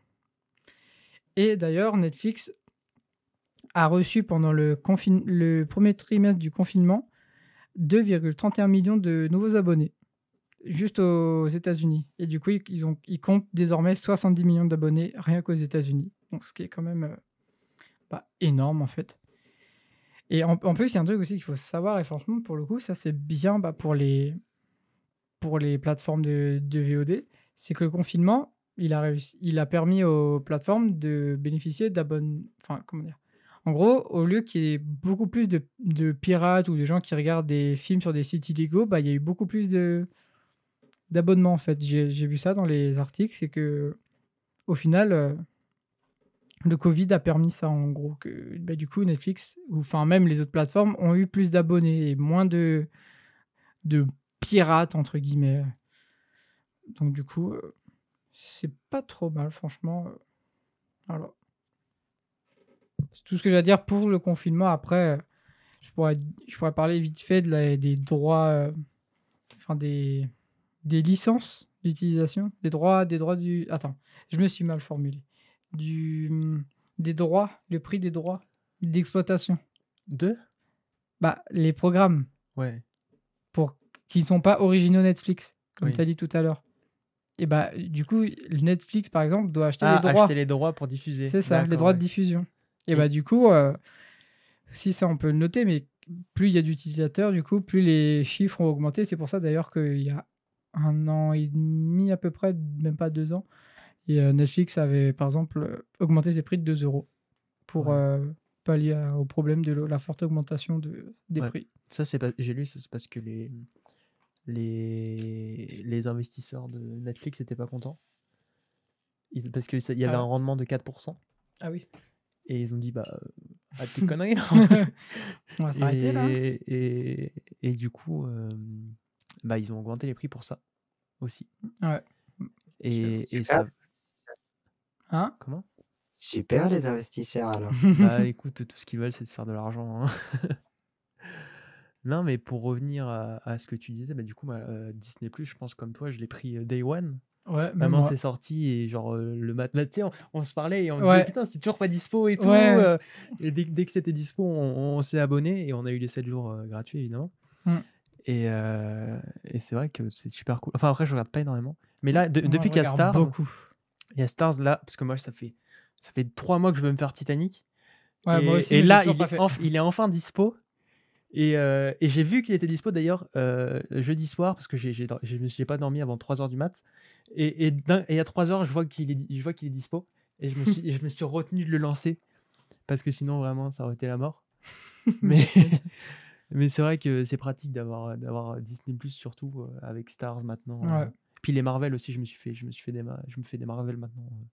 Et d'ailleurs, Netflix a reçu pendant le premier trimestre du confinement 2,31 millions de nouveaux abonnés, juste aux États-Unis. Et du coup, ils, ont, ils comptent désormais 70 millions d'abonnés rien qu'aux États-Unis. Donc, ce qui est quand même euh, bah, énorme en fait. Et en, plus, il y a un truc aussi qu'il faut savoir, et franchement, pour le coup, ça c'est bien bah, pour, les, pour les plateformes de, de VOD, c'est que le confinement, il a, réussi, il a permis aux plateformes de bénéficier d'abonnements. Enfin, comment dire En gros, au lieu qu'il y ait beaucoup plus de, pirates ou de gens qui regardent des films sur des sites illégaux, bah, il y a eu beaucoup plus d'abonnements en fait. J'ai vu ça dans les articles, c'est que au final, euh, le Covid a permis ça en gros. Bah, du coup, Netflix, ou enfin même les autres plateformes, ont eu plus d'abonnés et moins de, pirates entre guillemets. Donc du coup, euh, c'est pas trop mal, franchement. euh, Voilà. C'est tout ce que j'ai à dire pour le confinement. Après, je pourrais, je pourrais parler vite fait de la- des droits, euh, enfin des, des licences d'utilisation, des droits, des droits du. Attends, je me suis mal formulé. Du, des droits, le prix des droits d'exploitation. Deux Bah, les programmes Ouais. pour qui ne sont pas originaux Netflix, comme Oui. tu as dit tout à l'heure. Et bah, du coup, Netflix, par exemple, doit acheter Ah, les droits. acheter les droits pour diffuser. C'est ça, les droits de diffusion. Et, bah, du coup, euh, si ça, on peut le noter, mais plus il y a d'utilisateurs, du coup, plus les chiffres ont augmenté. C'est pour ça d'ailleurs qu'il y a un an et demi à peu près, même pas deux ans, et euh, Netflix avait, par exemple, euh, augmenté ses prix de 2 euros pour Ouais. euh, pallier à- au problème de la forte augmentation de, des Ouais. prix. Ça, c'est pas... j'ai lu, c'est parce que les... les les investisseurs de Netflix n'étaient pas contents. Ils- Parce qu'il y avait Ah un rendement de 4%. Ah oui. Et ils ont dit, bah, [LAUGHS] arrête tes conneries là. On va s'arrêter là. et, et, et du coup, euh, bah, ils ont augmenté les prix pour ça aussi. Ouais. Et, et Super. ça. Hein? Comment? Super les investisseurs alors. [LAUGHS] Bah écoute, tout ce qu'ils veulent, c'est de se faire de l'argent. hein. [LAUGHS] non, mais pour revenir à, à ce que tu disais, bah, du coup, moi, euh, Disney, je pense comme toi, je l'ai pris euh, Day One. Ouais, moi. c'est sorti et genre euh, le matin, tu sais, on, on se parlait et on Ouais. disait putain, c'est toujours pas dispo et tout. Ouais. euh, et dès, dès que c'était dispo, on, on s'est abonné et on a eu les 7 jours euh, gratuits évidemment. Mm. Et, et c'est vrai que c'est super cool. Enfin, après, je regarde pas énormément. Mais là, de- depuis je qu'il y a Stars, beaucoup. il y a Stars là, parce que moi, ça fait, ça fait 3 mois que je veux me faire Titanic. Ouais, et moi aussi, et là, il est, fait. enf- il est enfin dispo. Et, euh, et j'ai vu qu'il était dispo d'ailleurs euh, jeudi soir, parce que j'ai, j'ai, j'ai pas dormi avant 3h du mat. Et, et, et à 3h, je vois qu'il est, je vois qu'il est dispo. Et je me, suis, je me suis retenu de le lancer. Parce que sinon, vraiment, ça aurait été la mort. [LAUGHS] Mais, mais c'est vrai que c'est pratique d'avoir, d'avoir Disney Plus, surtout euh, avec Stars maintenant. euh. Puis les Marvel aussi, je me suis fait, je me suis fait des, je me fais des Marvel maintenant. euh,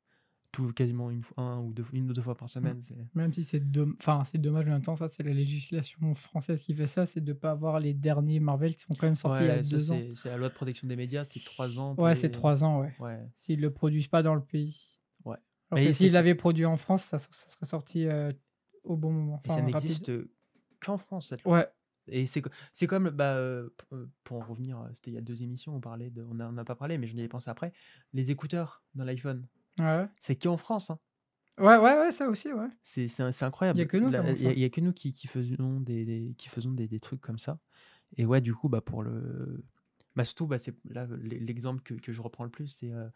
tout, quasiment une, fois- un ou deux, une ou deux fois par semaine. Même si c'est enfin, c'est dommage, mais en même temps, ça, c'est la législation française qui fait ça, c'est de ne pas avoir les derniers Marvel qui sont quand même sortis il y a Ouais, ça, deux ans. c'est, la loi de protection des médias, c'est trois ans. Ouais, les- c'est trois ans, ouais. Ouais. S'ils le produisent pas dans le pays. Ouais. Alors Mais s'ils l'avaient produit en France, ça, ça serait sorti euh, au bon moment. Et ça n'existe qu'en France, cette loi. Ouais, Et c'est, c'est comme, bah, euh, pour en revenir, c'était il y a deux émissions, on parlait de, on n'en a pas parlé, mais je n'y ai pensé après, les écouteurs dans l'iPhone. Ouais. C'est qu'en France, hein. Ouais, ouais, ouais, ça aussi, ouais. C'est, c'est, c'est incroyable. Il y a que nous Il y, a- y que nous qui, qui faisons, des, des- qui faisons des, des trucs comme ça. Et ouais, du coup, bah, pour le. Bah, surtout, bah, c'est, là, l'e- l'exemple que, que je reprends le plus, c'est euh,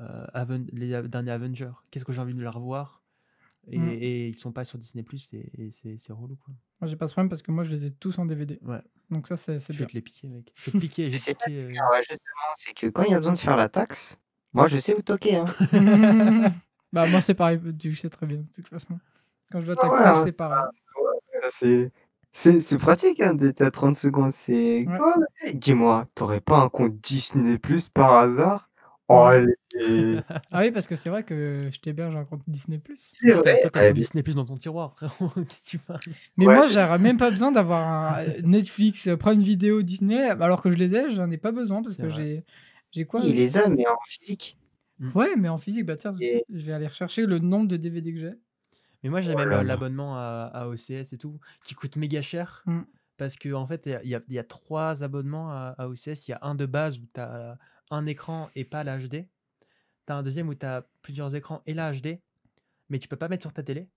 euh, Aven- les derniers Avengers. Qu'est-ce que j'ai envie de les revoir? Et, Mm. et ils sont pas sur Disney Plus et, et c'est, c'est relou quoi. Moi, j'ai pas ce problème parce que moi, je les ai tous en DVD. Ouais. Donc ça, c'est c'est Je bien. vais te les piquer, mec. Je vais te piquer, j'ai piqué. euh, Ouais, justement, c'est que quand il y a besoin de faire la taxe, moi je sais où toquer. Hein. [LAUGHS] bah, moi, c'est pareil, tu sais très bien, de toute façon. Quand je dois Ah ouais, hein, c'est pareil. C'est c'est c'est pratique hein, d'être à 30 secondes. C'est Ouais. ouais, Dis-moi, t'aurais pas un compte Disney Plus par hasard? Oh, les... [LAUGHS] Ah oui, parce que c'est vrai que je t'héberge un compte Disney+. Toi, t'as, Ouais, ton Disney Plus dans ton tiroir, frérot. [LAUGHS] Tu Mais Ouais. moi, j'aurais même pas besoin d'avoir un euh, Netflix, euh, Prime Video, Disney, alors que je les ai, j'en ai pas besoin parce que j'ai j'ai quoi il les a, mais en physique. Ouais, mais en physique, bah tiens, Et- je vais aller rechercher le nombre de DVD que j'ai. Mais moi, j'ai Oh même euh, l'abonnement à, à OCS et tout, qui coûte méga cher. Mm. Parce qu'en en fait, il y a- y, trois abonnements à, à OCS. Il y a un de base où tu as un écran et pas l'HD. Tu as un deuxième où tu as plusieurs écrans et l'HD. Mais tu peux pas mettre sur ta télé.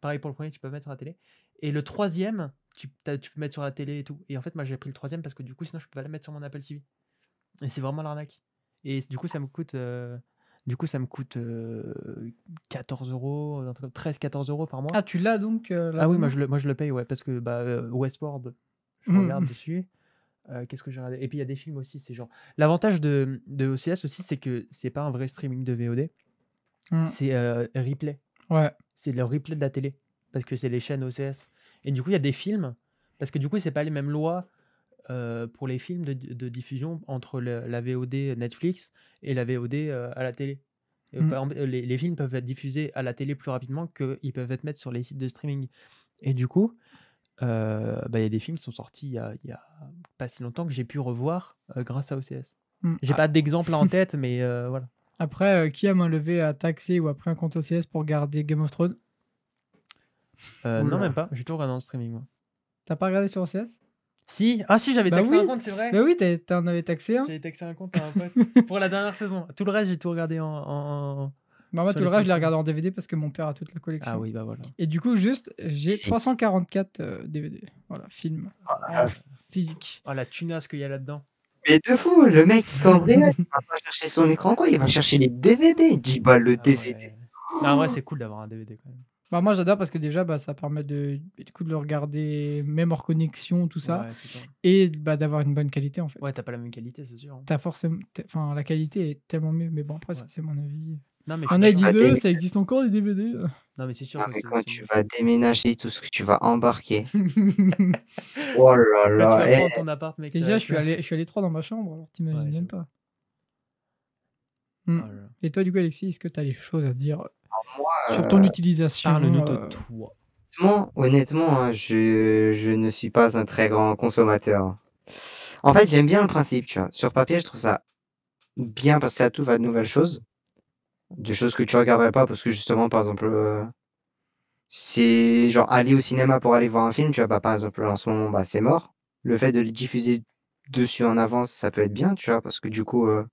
Pareil pour le premier, tu peux mettre sur la télé. Et le troisième, tu, tu peux mettre sur la télé et tout. Et en fait, moi, j'ai pris le troisième parce que du coup, sinon, je peux pas le mettre sur mon Apple TV. Et c'est vraiment l'arnaque. Et du coup, ça me coûte. euh, du coup, ça me coûte euh, 14 euros, 13-14 euros par mois. Ah, tu l'as donc euh, Ah oui, moi je le, moi je le paye, ouais, parce que bah, euh, Westworld, je Mhm. regarde dessus. Euh, Qu'est-ce que j'ai regardé? Et puis il y a des films aussi, c'est genre. L'avantage de, de OCS aussi, c'est que c'est pas un vrai streaming de VOD, Mm. c'est euh, replay. Ouais. C'est le replay de la télé, parce que c'est les chaînes OCS. Et du coup, il y a des films, parce que du coup, c'est pas les mêmes lois euh, pour les films de, de diffusion entre le- la VOD Netflix et la VOD euh, à la télé. Euh, Mm. par exemple, les, les films peuvent être diffusés à la télé plus rapidement qu'ils peuvent être mis sur les sites de streaming. Et du coup, euh, bah, il y a des films qui sont sortis il y y a pas si longtemps que j'ai pu revoir euh, grâce à OCS. Mm. J'ai Ah, pas d'exemple en tête, mais euh, voilà. Après, euh, qui a main levée à taxer ou à pris un compte OCS pour garder Game of Thrones? Euh, non, même pas. J'ai tout regardé en streaming. Moi. T'as pas regardé sur OCS Si, ah si, j'avais Bah taxé oui. un compte, c'est vrai. Bah oui, t'en avais taxé un. J'avais taxé un compte à un pote [LAUGHS] pour la dernière saison. Tout le reste, j'ai tout regardé en. Bah, moi, Sur tout le reste, je l'ai regardé en DVD parce que mon père a toute la collection. Ah oui, bah voilà. Et du coup, juste, j'ai C'est- 344 euh, DVD. Voilà, films Ah, en physique. Oh la tunasse qu'il y a là-dedans. Mais de fou, le mec qui cambriole, il va pas chercher son écran quoi, il va chercher les DVD. 10 balles le Ah DVD. ouais. Non, en vrai, c'est cool d'avoir un DVD quand même. Bah, moi, j'adore parce que déjà, bah, ça permet de, du coup, de le regarder même hors connexion, tout ça. Ouais, c'est ça. Et bah, d'avoir une bonne qualité, en fait. Ouais, t'as pas la même qualité, c'est sûr. hein. T'as forcément... Enfin, la qualité est tellement mieux. Mais bon, après, Ouais. c'est mon avis. Non, mais Il y en je a, suis ils sûr- Ah, disent, des- euh, ça existe encore, les DVD Non, mais c'est sûr Non, que mais quand tu vas déménager, tout ce que tu vas embarquer. [LAUGHS] Oh là tu là, vas eh, prendre ton appart, mec. Déjà, je suis allé, je suis allé 3 dans ma chambre, alors t'imagines Ouais, même pas. Oh Mm. là là. Et toi, du coup, Alexis, est-ce que tu as des choses à dire moi, sur euh, ton utilisation Parle-nous de euh, toi. honnêtement, honnêtement, hein, je, je ne suis pas un très grand consommateur. En fait, j'aime bien le principe, tu vois. Sur papier, je trouve ça bien parce que ça t'ouvre à de nouvelles choses. Des choses que tu regarderais pas parce que justement, par exemple, euh, c'est genre aller au cinéma pour aller voir un film, tu vois, bah, par exemple, en ce moment, bah, c'est mort. Le fait de le diffuser dessus en avance, ça peut être bien, tu vois, parce que du coup, euh,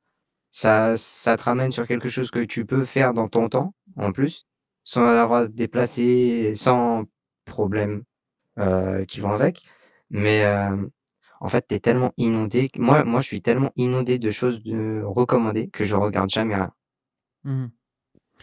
ça, ça te ramène sur quelque chose que tu peux faire dans ton temps, en plus, sans avoir déplacer, sans problème euh, qui vont avec. Mais euh, en fait, t'es tellement inondé. Moi, moi, je suis tellement inondé de choses de recommandées que je regarde jamais rien. Mhm.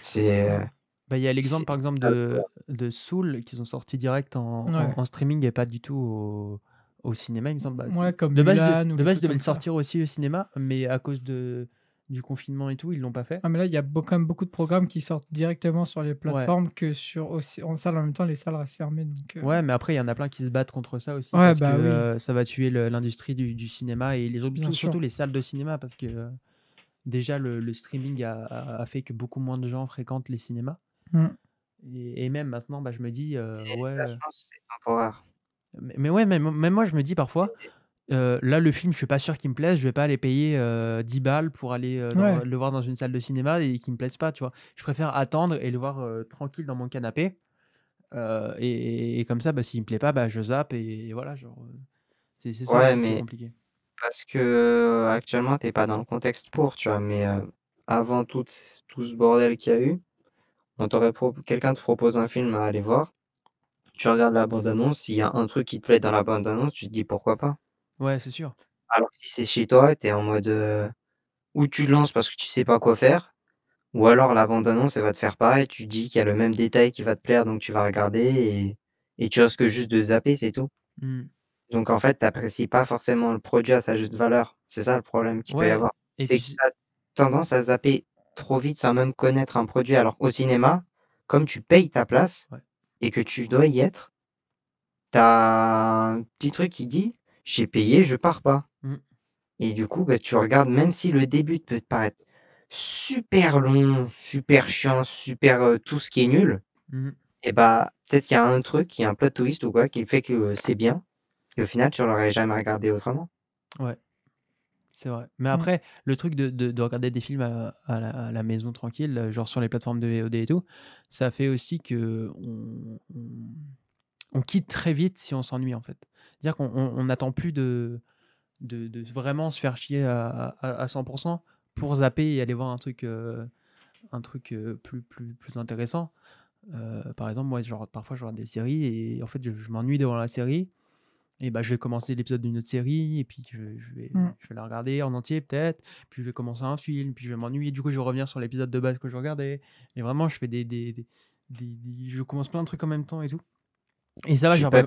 C'est euh, Bah, il y a l'exemple, par exemple, de, de Soul qu'ils ont sorti direct en, en- Ouais. en streaming et pas du tout au, au cinéma, il me semble. Bah, Ouais, comme de base, Mulan de, de base, ils devaient le sortir aussi au cinéma, mais à cause de, du confinement et tout, ils l'ont pas fait. Ah, mais là, il y a quand même beaucoup de programmes qui sortent directement sur les plateformes que sur aussi, en salle en même temps, les salles restent fermées. Donc, euh, Ouais, mais après, il y en a plein qui se battent contre ça aussi. Ouais, parce bah que oui. euh, ça va tuer l'industrie du, du cinéma et les autres, sûr. surtout les salles de cinéma parce que euh, déjà le, le streaming a, a- a fait que beaucoup moins de gens fréquentent les cinémas. Mm. Et, et même maintenant, bah, je me dis, euh, ouais. ça, je pense que c'est temporaire. Mais, mais ouais, même, même moi, je me dis parfois, euh, là, le film, je suis pas sûr qu'il me plaise, je vais pas aller payer euh, 10 balles pour aller euh, dans- Ouais. le voir dans une salle de cinéma et qu'il me plaise pas, tu vois. Je préfère attendre et le voir euh, tranquille dans mon canapé. Euh, et, et comme ça, bah, s'il me plaît pas, bah, je zappe et, et voilà, genre. euh, c'est c'est ça Ouais, aussi qui est mais compliqué. parce que euh, actuellement, t'es pas dans le contexte pour, tu vois. Mais euh, avant tout, ce- tout ce bordel qu'il y a eu, on t'aurait pro- quelqu'un te propose un film à aller voir. Tu regardes la bande-annonce, s'il y a un truc qui te plaît dans la bande-annonce, tu te dis pourquoi pas. Ouais, c'est sûr. Alors que si c'est chez toi, t'es en mode euh, ou tu te lances parce que tu sais pas quoi faire, ou alors la bande-annonce, elle va te faire pareil, tu dis qu'il y a le même détail qui va te plaire, donc tu vas regarder et, et tu risques juste de zapper, c'est tout. Mm. Donc en fait, t'apprécies pas forcément le produit à sa juste valeur. C'est ça le problème qu'il peut y avoir. et C'est que puis, tu as tendance à zapper trop vite sans même connaître un produit. Alors au cinéma, comme tu payes ta place Ouais. et que tu dois y être, t'as un petit truc qui dit j'ai payé, je pars pas. Mm. Et du coup, bah, tu regardes, même si le début peut te paraître super long, super chiant, super euh, tout ce qui est nul, mm. et bah peut-être qu'il y a un truc, qu'il y a un plot twist ou quoi, qui fait que euh, c'est bien. Et au final, tu l'aurais jamais regardé autrement. Ouais, c'est vrai. Mais Mm. après, le truc de, de- de regarder des films à, à la, à la maison tranquille, genre sur les plateformes de VOD et tout, ça fait aussi que on, on- on quitte très vite si on s'ennuie en fait. C'est-à-dire qu'on on- on n'attend plus de, de, de vraiment se faire chier à, à, à 100% pour zapper et aller voir un truc, euh, un truc euh, plus, plus, plus intéressant. Heu, par exemple, moi, genre, parfois, je regarde des séries et en fait, je je m'ennuie devant la série et bah, je vais commencer l'épisode d'une autre série et puis je je vais Mmh. je vais la regarder en entier peut-être, puis je vais commencer un film, puis je vais m'ennuyer, du coup, je vais revenir sur l'épisode de base que je regardais et vraiment, je fais des des des des des je commence plein de trucs en même temps et tout et ça va,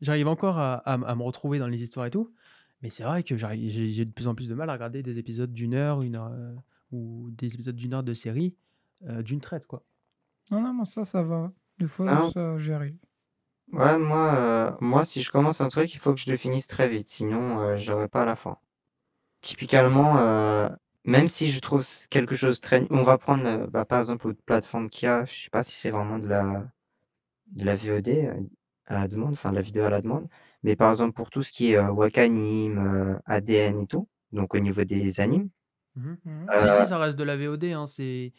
j'arrive encore à à me retrouver dans les histoires et tout, mais c'est vrai que j'ai de plus en plus de mal à regarder des épisodes d'1 heure, 1 heure, heu, ou des épisodes d'1 heure de série, heu, d'une traite, quoi. Non, non, moi, ça, ça va. Des fois, Non. ça, j'y arrive. Ouais, moi, heu, moi, si je commence un truc, il faut que je le finisse très vite, sinon, j'aurai pas la fin. Typiquement, même si je trouve quelque chose très on va prendre, bah, par exemple, l'autre plateforme qu'il y a, je sais pas si c'est vraiment de la de la VOD, à la demande, enfin, la vidéo à la demande, mais par exemple, pour tout ce qui est, heu, Wakanim, heu, ADN et tout, donc au niveau des animes, Mmh mh. Mmh. Si, heu si, ça reste de la VOD, hein, c'est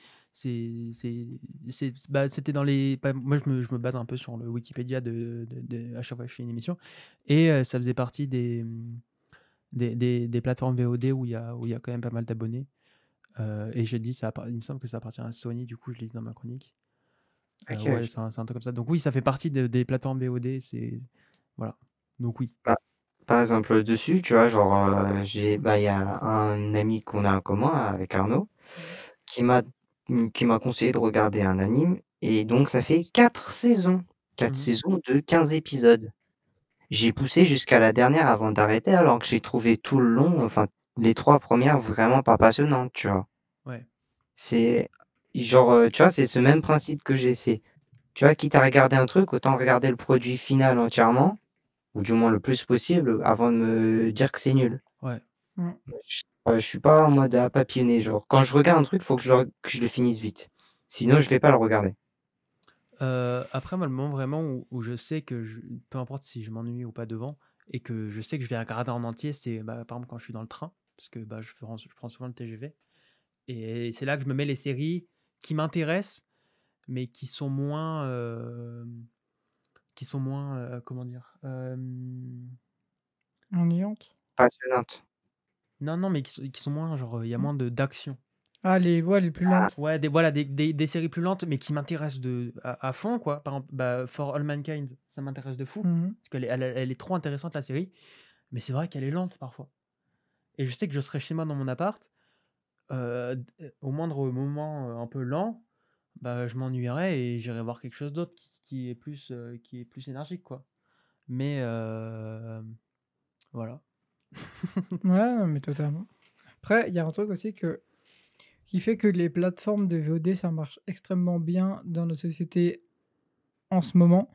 bah, c'était dans les moi, je me je me base un peu sur le Wikipédia de de de à chaque fois que je fais une émission et ça faisait partie des, des des des plateformes VOD où il y a où y a quand même pas mal d'abonnés, et j'ai dit ça il me semble que ça appartient à Sony, du coup, je l'ai dit dans ma chronique. OK, ouais, c'est un truc comme ça, donc oui, ça fait partie de des plateformes VOD, c'est voilà, donc oui. Bah, par exemple, dessus, tu vois, genre, heu, j'ai bah, il y a un ami qu'on a en commun avec Arnaud qui m'a qui m'a conseillé de regarder un anime et donc ça fait 4 saisons, 4 Mmh mh. saisons de 15 épisodes. J'ai poussé jusqu'à la dernière avant d'arrêter alors que j'ai trouvé tout le long, enfin, les 3 premières vraiment pas passionnantes, tu vois? Ouais. C'est genre, heu, tu vois, c'est ce même principe que j'ai, c'est tu vois, quitte à regarder un truc, autant regarder le produit final entièrement ou du moins le plus possible avant de me dire que c'est nul. Ouais. Je je suis pas en mode à papillonner, genre, quand je regarde un truc, faut que je le que je le finisse vite, sinon je vais pas le regarder. Heu, après moi, le moment vraiment où où je sais que je peu importe si je m'ennuie ou pas devant et que je sais que je vais regarder en entier, c'est, bah, par exemple, quand je suis dans le train parce que, bah, je prends je prends souvent le TGV et c'est là que je me mets les séries qui m'intéressent, mais qui sont moins, qui sont moins, comment dire? Hem Ennuyante? Passionnante. Non, non, mais qui sont qui sont moins genre, il y a Mmh. moins de d'action. Ah, les ouais, les plus Ah. lentes. Ouais, des voilà, des des des séries plus lentes, mais qui m'intéressent de à à fond, quoi. Par exemple, bah, For All Mankind, ça m'intéresse de fou Mmh mh. parce qu'elle est elle est elle est trop intéressante, la série, mais c'est vrai qu'elle est lente parfois et je sais que je serai chez moi dans mon appart, heu, d au moindre moment, heu, un peu lent, bah, je m'ennuierai et j'irai voir quelque chose d'autre qui est plus, qui est plus énergique, quoi, mais voilà. [LAUGHS] Ouais, mais totalement. Après, il y a un truc aussi que qui fait que les plateformes de VOD, ça marche extrêmement bien dans notre société en ce moment,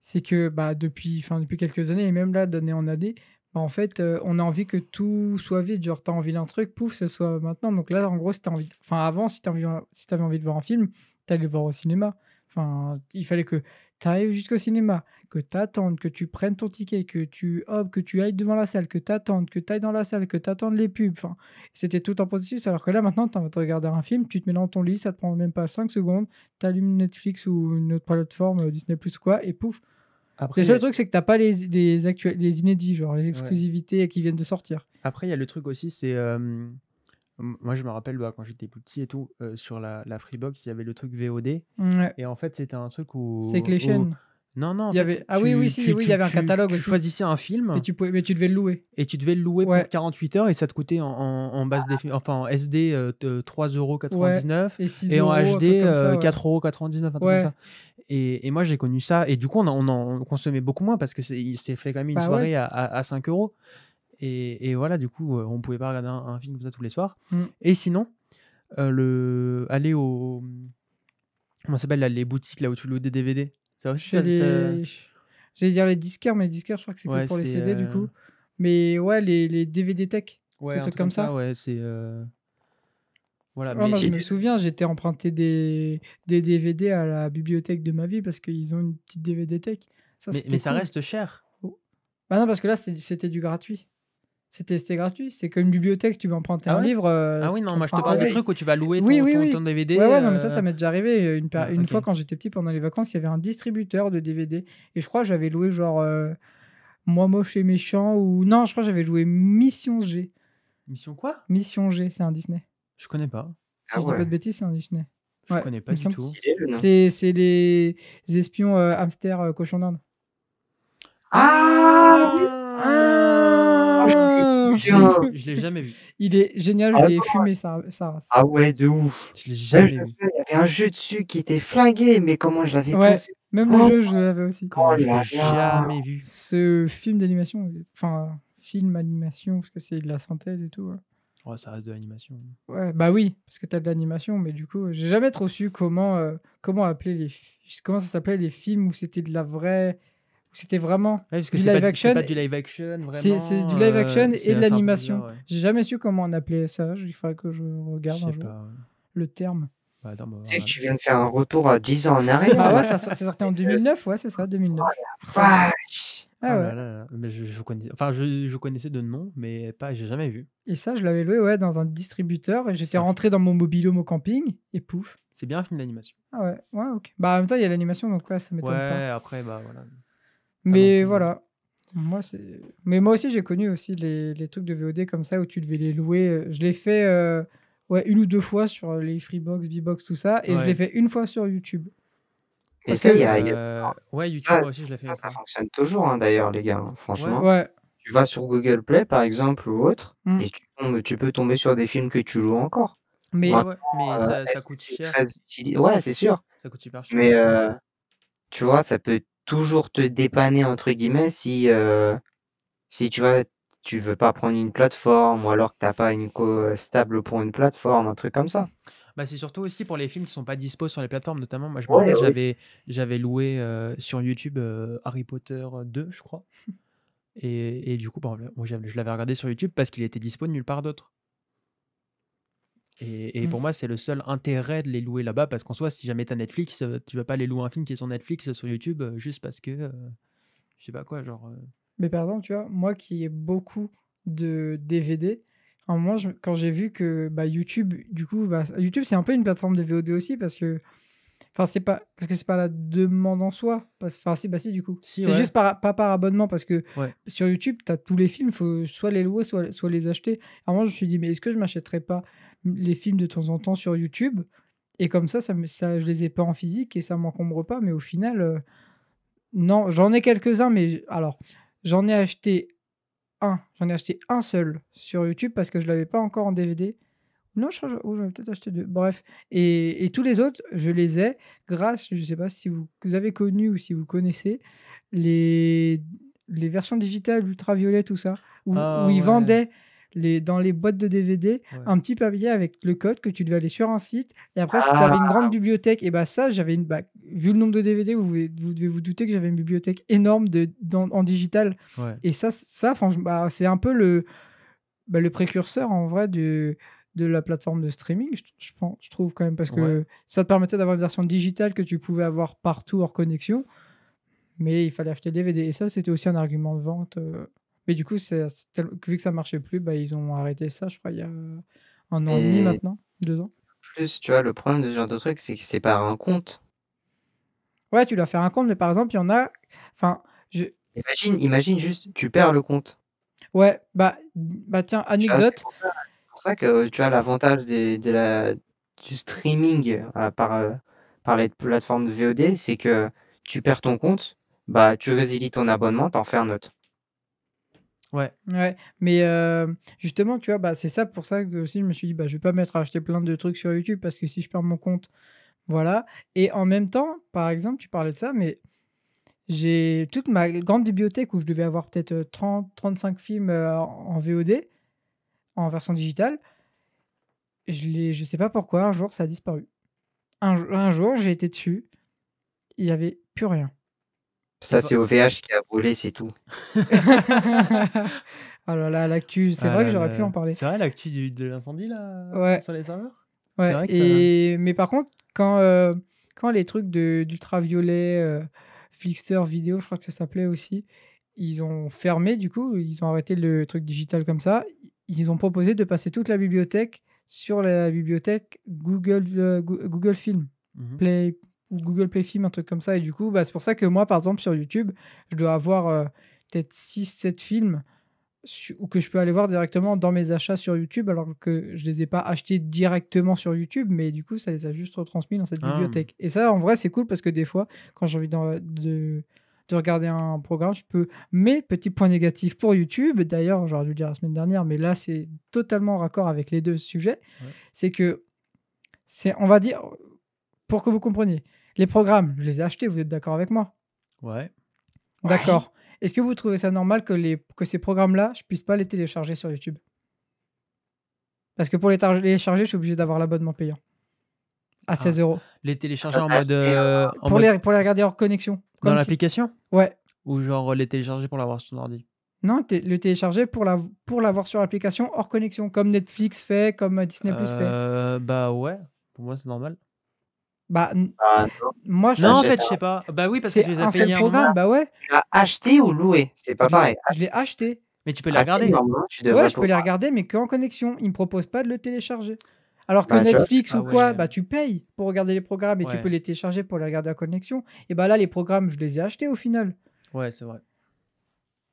c'est que, bah, depuis enfin, depuis quelques années et même là, d'année en année, en fait, heu, on a envie que tout soit vite. Genre, tu as envie d'un truc, pouf, ce soit maintenant. Donc là, en gros, si tu as envie d enfin, avant, si tu as envie avais envie de voir un film, tu allais le voir au cinéma. Enfin, il fallait que tu arrives jusqu'au cinéma, que tu attendes, que tu prennes ton ticket, que tu hop, que tu ailles devant la salle, que tu attendes, que tu ailles dans la salle, que tu attendes les pubs. Enfin, c'était tout un processus alors que là, maintenant, tu as envie de regarder un film, tu te mets dans ton lit, ça te prend même pas 5 secondes, tu allumes Netflix ou une autre plateforme, heu, Disney+ ou quoi et pouf. Après, Le seul truc, c'est que tu as pas les les actuels les inédits, genre les Ouais. exclusivités qui viennent de sortir. Après, il y a le truc aussi, c'est, m moi, je me rappelle, bah, quand j'étais plus petit et tout, heu, sur la la Freebox, il y avait le truc VOD et en fait, c'était un truc C'est avec où les où chaînes. non, non, en Il y fait, avait ah oui, oui, si, tu oui, il y avait un catalogue tu aussi choisissais un film et tu pouvais mais tu devais le louer. et tu devais le louer Ouais. pour 48 heures et ça te coûtait en en en base défi enfin, en SD, heu, de Ouais 3,99 et 6 et en €, HD, comme ça, heu, ouais. 4,99 €, un truc comme Ouais. Ça et et moi, j'ai connu ça. Et du coup, on en on en consommait beaucoup moins parce que s'est fait quand même une Bah, soirée à à à 5 € et et voilà, du coup, heu, on pouvait pas regarder un un film comme ça tous les soirs. Mmh. et sinon, le aller au, comment ça s'appelle, les boutiques, là, où tu loues des DVD, ça ça ça les ch j'allais dire les disquaires, mais les disquaires, je crois que c'est que Ouais, pour les CD, du heu coup, mais ouais, les les DVD Tech, Ouais, un trucs truc comme ça, ça. ouais, c'est, voilà, Ouais, moi, je mais me souviens, j'étais emprunté des des DVD à la bibliothèque de ma ville parce qu'ils ont une petite DVD Tech. Ça, mais mais ça cool. reste cher. Oh. Bah, non, parce que là, c'était du gratuit. C'était gratuit. C'est comme une bibliothèque, tu veux emprunter Ah un livre, heu, Ah oui, non, moi, je te Ah parle des trucs où tu vas louer Oui, ton oui, ton oui. ton DVD, Ouais, ouais, non, mais ça, heu ça m'est déjà arrivé. Une ouais, une OK. fois, quand j'étais petit, pendant les vacances, il y avait un distributeur de DVD et je crois que j'avais loué genre, Moi moche et méchant ou non, je crois que j'avais loué Mission G. Mission quoi? Mission G, c'est un Disney. Je connais pas. Si Ah je dis pas de bêtises, c'est un Disney. Je Ouais, connais pas du tout. C'est les espions euh, hamsters euh, cochons d'Inde. Ah oui Ah je me souviens. Je l'ai jamais vu. Il est génial, Ah je l'ai fumé sa race. Ah ouais, de ouf. Je l'ai jamais vu. il y avait un jeu dessus qui était flingué, mais comment je l'avais Ouais. poussé. Même Oh. le jeu, je l'avais aussi. Oh Je l'ai jamais vu. Ce film d'animation, enfin, film animation, parce que c'est de la synthèse et tout. Ouais. Ouais, ça reste de l'animation. Ouais, bah oui, parce que t'as de l'animation, mais du coup, j'ai jamais trop su comment, euh, comment appeler les, comment ça s'appelait les films où c'était de la vraie, où c'était vraiment, Ouais, parce que Du c'est live pas, action c'est pas du live action, vraiment. c'est du live action euh, c'est et de l'animation. ouais. J'ai jamais su comment on appelait ça. Il faudrait que je regarde un jour pas. ouais. le terme. Bah, attends, bah, Tu voilà. tu viens de faire un retour à 10 ans en arrière. Ah ouais, ça so- c'est sorti en 2009, ouais, c'est ça, 2009. Vache. Ah Oh ouais. là là là. Mais je, je connais... Enfin, je, je connaissais de nom, mais pas, j'ai jamais vu. Et ça, je l'avais loué ouais, dans un distributeur et j'étais Ça- rentré dans mon mobilhome au camping et pouf. C'est bien un film d'animation. Ah ouais, ouais, ok. Bah en même temps, il y a l'animation, donc ouais, ça m'étonne Ouais, pas. après, bah voilà. Mais plus. voilà. Moi, c'est... Mais moi aussi, j'ai connu aussi les, les trucs de VOD comme ça où tu devais les louer. Euh, Je l'ai fait euh, ouais, une ou deux fois sur euh, les Freebox, V-Box, tout ça. Et je Ouais. l'ai fait une fois sur YouTube. Ça, il y a, Euh, ouais, YouTube ça, aussi, je l'ai fait. ça, fonctionne toujours, hein, d'ailleurs, les gars. hein, franchement, Ouais. tu vas sur Google Play, par exemple, ou autre, Mm. et tu, tombes- tu peux tomber sur des films que tu joues encore. Mais Ouais, mais Euh, ça, ça coûte cher. très Ouais, c'est sûr. Ça coûte super cher. Mais euh, tu vois, ça peut toujours te dépanner entre guillemets si si tu vois tu veux pas prendre une plateforme ou alors que t'as pas une co stable pour une plateforme, un truc comme ça. Bah, c'est surtout aussi pour les films qui sont pas dispo sur les plateformes, notamment. Moi, je me Ouais, rappelle, j'avais, j'avais loué euh, sur YouTube euh, Harry Potter 2, je crois. [LAUGHS] Et, et du coup, moi, j'avais- je l'avais regardé sur YouTube parce qu'il était dispo nulle part d'autre. Et, et Mm. pour moi, c'est le seul intérêt de les louer là-bas parce qu'en soi, si jamais t'as Netflix, euh, tu vas pas aller louer un film qui est sur Netflix euh, sur YouTube euh, juste parce que, euh, je sais pas quoi, genre. euh, Mais par exemple, tu vois, moi qui ai beaucoup de DVD, à un moment, je- quand j'ai vu que bah, YouTube, du coup, bah, YouTube, c'est un peu une plateforme de VOD aussi parce que. Enfin, c'est pas. Parce que c'est pas la demande en soi. Enfin, si, bah si, du coup. Si, c'est ouais. juste par, pas par abonnement parce que Ouais. sur YouTube, tu as tous les films, il faut soit les louer, soit, soit les acheter. À un moment, je me suis dit, mais est-ce que je m'achèterais pas les films de temps en temps sur YouTube? Et comme ça, ça, me- ça, je les ai pas en physique et ça m'encombre pas. Mais au final, euh, non, j'en ai quelques-uns, mais alors, j'en ai acheté un. J'en ai acheté un seul sur YouTube parce que je l'avais pas encore en DVD. Non, je oh, j'en ai peut-être acheté deux. Bref. Et, et tous les autres, je les ai grâce, je sais pas si vous, vous avez connu ou si vous connaissez, les, les versions digitales ultraviolet, tout ça, où, Ah où ils ouais. vendaient les, dans les boîtes de DVD Ouais. un petit papier avec le code que tu devais aller sur un site et après tu Ah. avais une grande bibliothèque et bah ça j'avais une bah, vu le nombre de DVD vous, devez vous douter que j'avais une bibliothèque énorme de dans- en digital Ouais. et ça ça franchement bah, c'est un peu le bah, le précurseur en vrai de de la plateforme de streaming je, je pense je trouve quand même parce que Ouais. ça te permettait d'avoir une version digitale que tu pouvais avoir partout hors connexion mais il fallait acheter le DVD et ça c'était aussi un argument de vente euh. Mais du coup c'est vu que ça marchait plus bah, ils ont arrêté ça je crois il y a un an et demi maintenant deux ans Plus, tu vois, le problème de ce genre de truc, c'est que c'est par un compte. ouais tu dois faire un compte mais par exemple il y en a enfin je Imagine, imagine juste, tu perds le compte. ouais bah bah tiens anecdote c'est pour ça, c'est pour ça que tu as l'avantage des- de la, du streaming euh, par, euh, par les plateformes de VOD, c'est que tu perds ton compte, bah tu résilies ton abonnement, t'en fais un autre. Ouais. Ouais, mais euh, justement, tu vois, bah, c'est ça pour ça que aussi je me suis dit, bah, je vais pas me mettre à acheter plein de trucs sur YouTube parce que si je perds mon compte, voilà. Et en même temps, par exemple, tu parlais de ça, mais j'ai toute ma grande bibliothèque où je devais avoir peut-être euh, 30, 35 films euh, en VOD, en version digitale. Je je sais pas pourquoi, un jour ça a disparu. Un, un jour, j'ai été dessus, il y avait plus rien. Ça, C'est OVH qui a brûlé, c'est tout. Ah [LAUGHS] là là, l'actu, c'est Ah vrai que j'aurais pu en parler. C'est vrai l'actu du- de l'incendie là Ouais. sur les serveurs? Ouais, C'est vrai que ça- et... mais par contre, quand, euh, quand les trucs de- d'ultraviolet, euh, Flixster vidéo, je crois que ça s'appelait aussi, ils ont fermé du coup, ils ont arrêté le truc digital comme ça. Ils ont proposé de passer toute la bibliothèque sur la bibliothèque Google, euh, Goo- Google Film, Mhm. Play ou Google Play Film, un truc comme ça. Et du coup, bah, c'est pour ça que moi, par exemple, sur YouTube, je dois avoir euh, peut-être 6-7 films ou que je peux aller voir directement dans mes achats sur YouTube, alors que je les ai pas achetés directement sur YouTube, mais du coup, ça les a juste retransmis dans cette Ah. bibliothèque. Et ça, en vrai, c'est cool parce que des fois, quand j'ai envie de, de regarder un programme, je peux. Mais, petit point négatif pour YouTube, d'ailleurs, j'aurais dû le dire la semaine dernière, mais là, c'est totalement en raccord avec les deux sujets, Ouais. c'est que, c'est, on va dire, pour que vous compreniez, les programmes, je les ai achetés, vous êtes d'accord avec moi? Ouais. Ouais. D'accord. Est-ce que vous trouvez ça normal que, les, que ces programmes-là, je puisse pas les télécharger sur YouTube? Parce que pour les télécharger, je suis obligé d'avoir l'abonnement payant. À Ah. 16 euros. Les télécharger en Ah, mode, euh, en Pour mode- les, pour les regarder hors connexion. dans si- l'application? Ouais. ou genre les télécharger pour l'avoir sur ton ordi? Non, le télécharger pour la- pour l'avoir sur l'application hors connexion, comme Netflix fait, comme euh, Disney Plus fait. Euh, bah ouais, pour moi c'est normal. Bah, Ah non, moi, je Non, en fait, un- je sais pas. Bah oui, parce que tu les un as seul payés à un programme. moment. Bah ouais. tu l'as acheté ou loué? C'est pas pareil. Je l'ai acheté. Mais tu peux les regarder. tu devrais Ouais, je peux les regarder, mais qu'en connexion. Ils me proposent pas de le télécharger. Alors que Bah. Netflix Ah ou quoi, ouais. bah tu payes pour regarder les programmes et tu peux les télécharger pour les regarder en connexion. Et bah là, les programmes, je les ai achetés au final. Ouais, c'est vrai.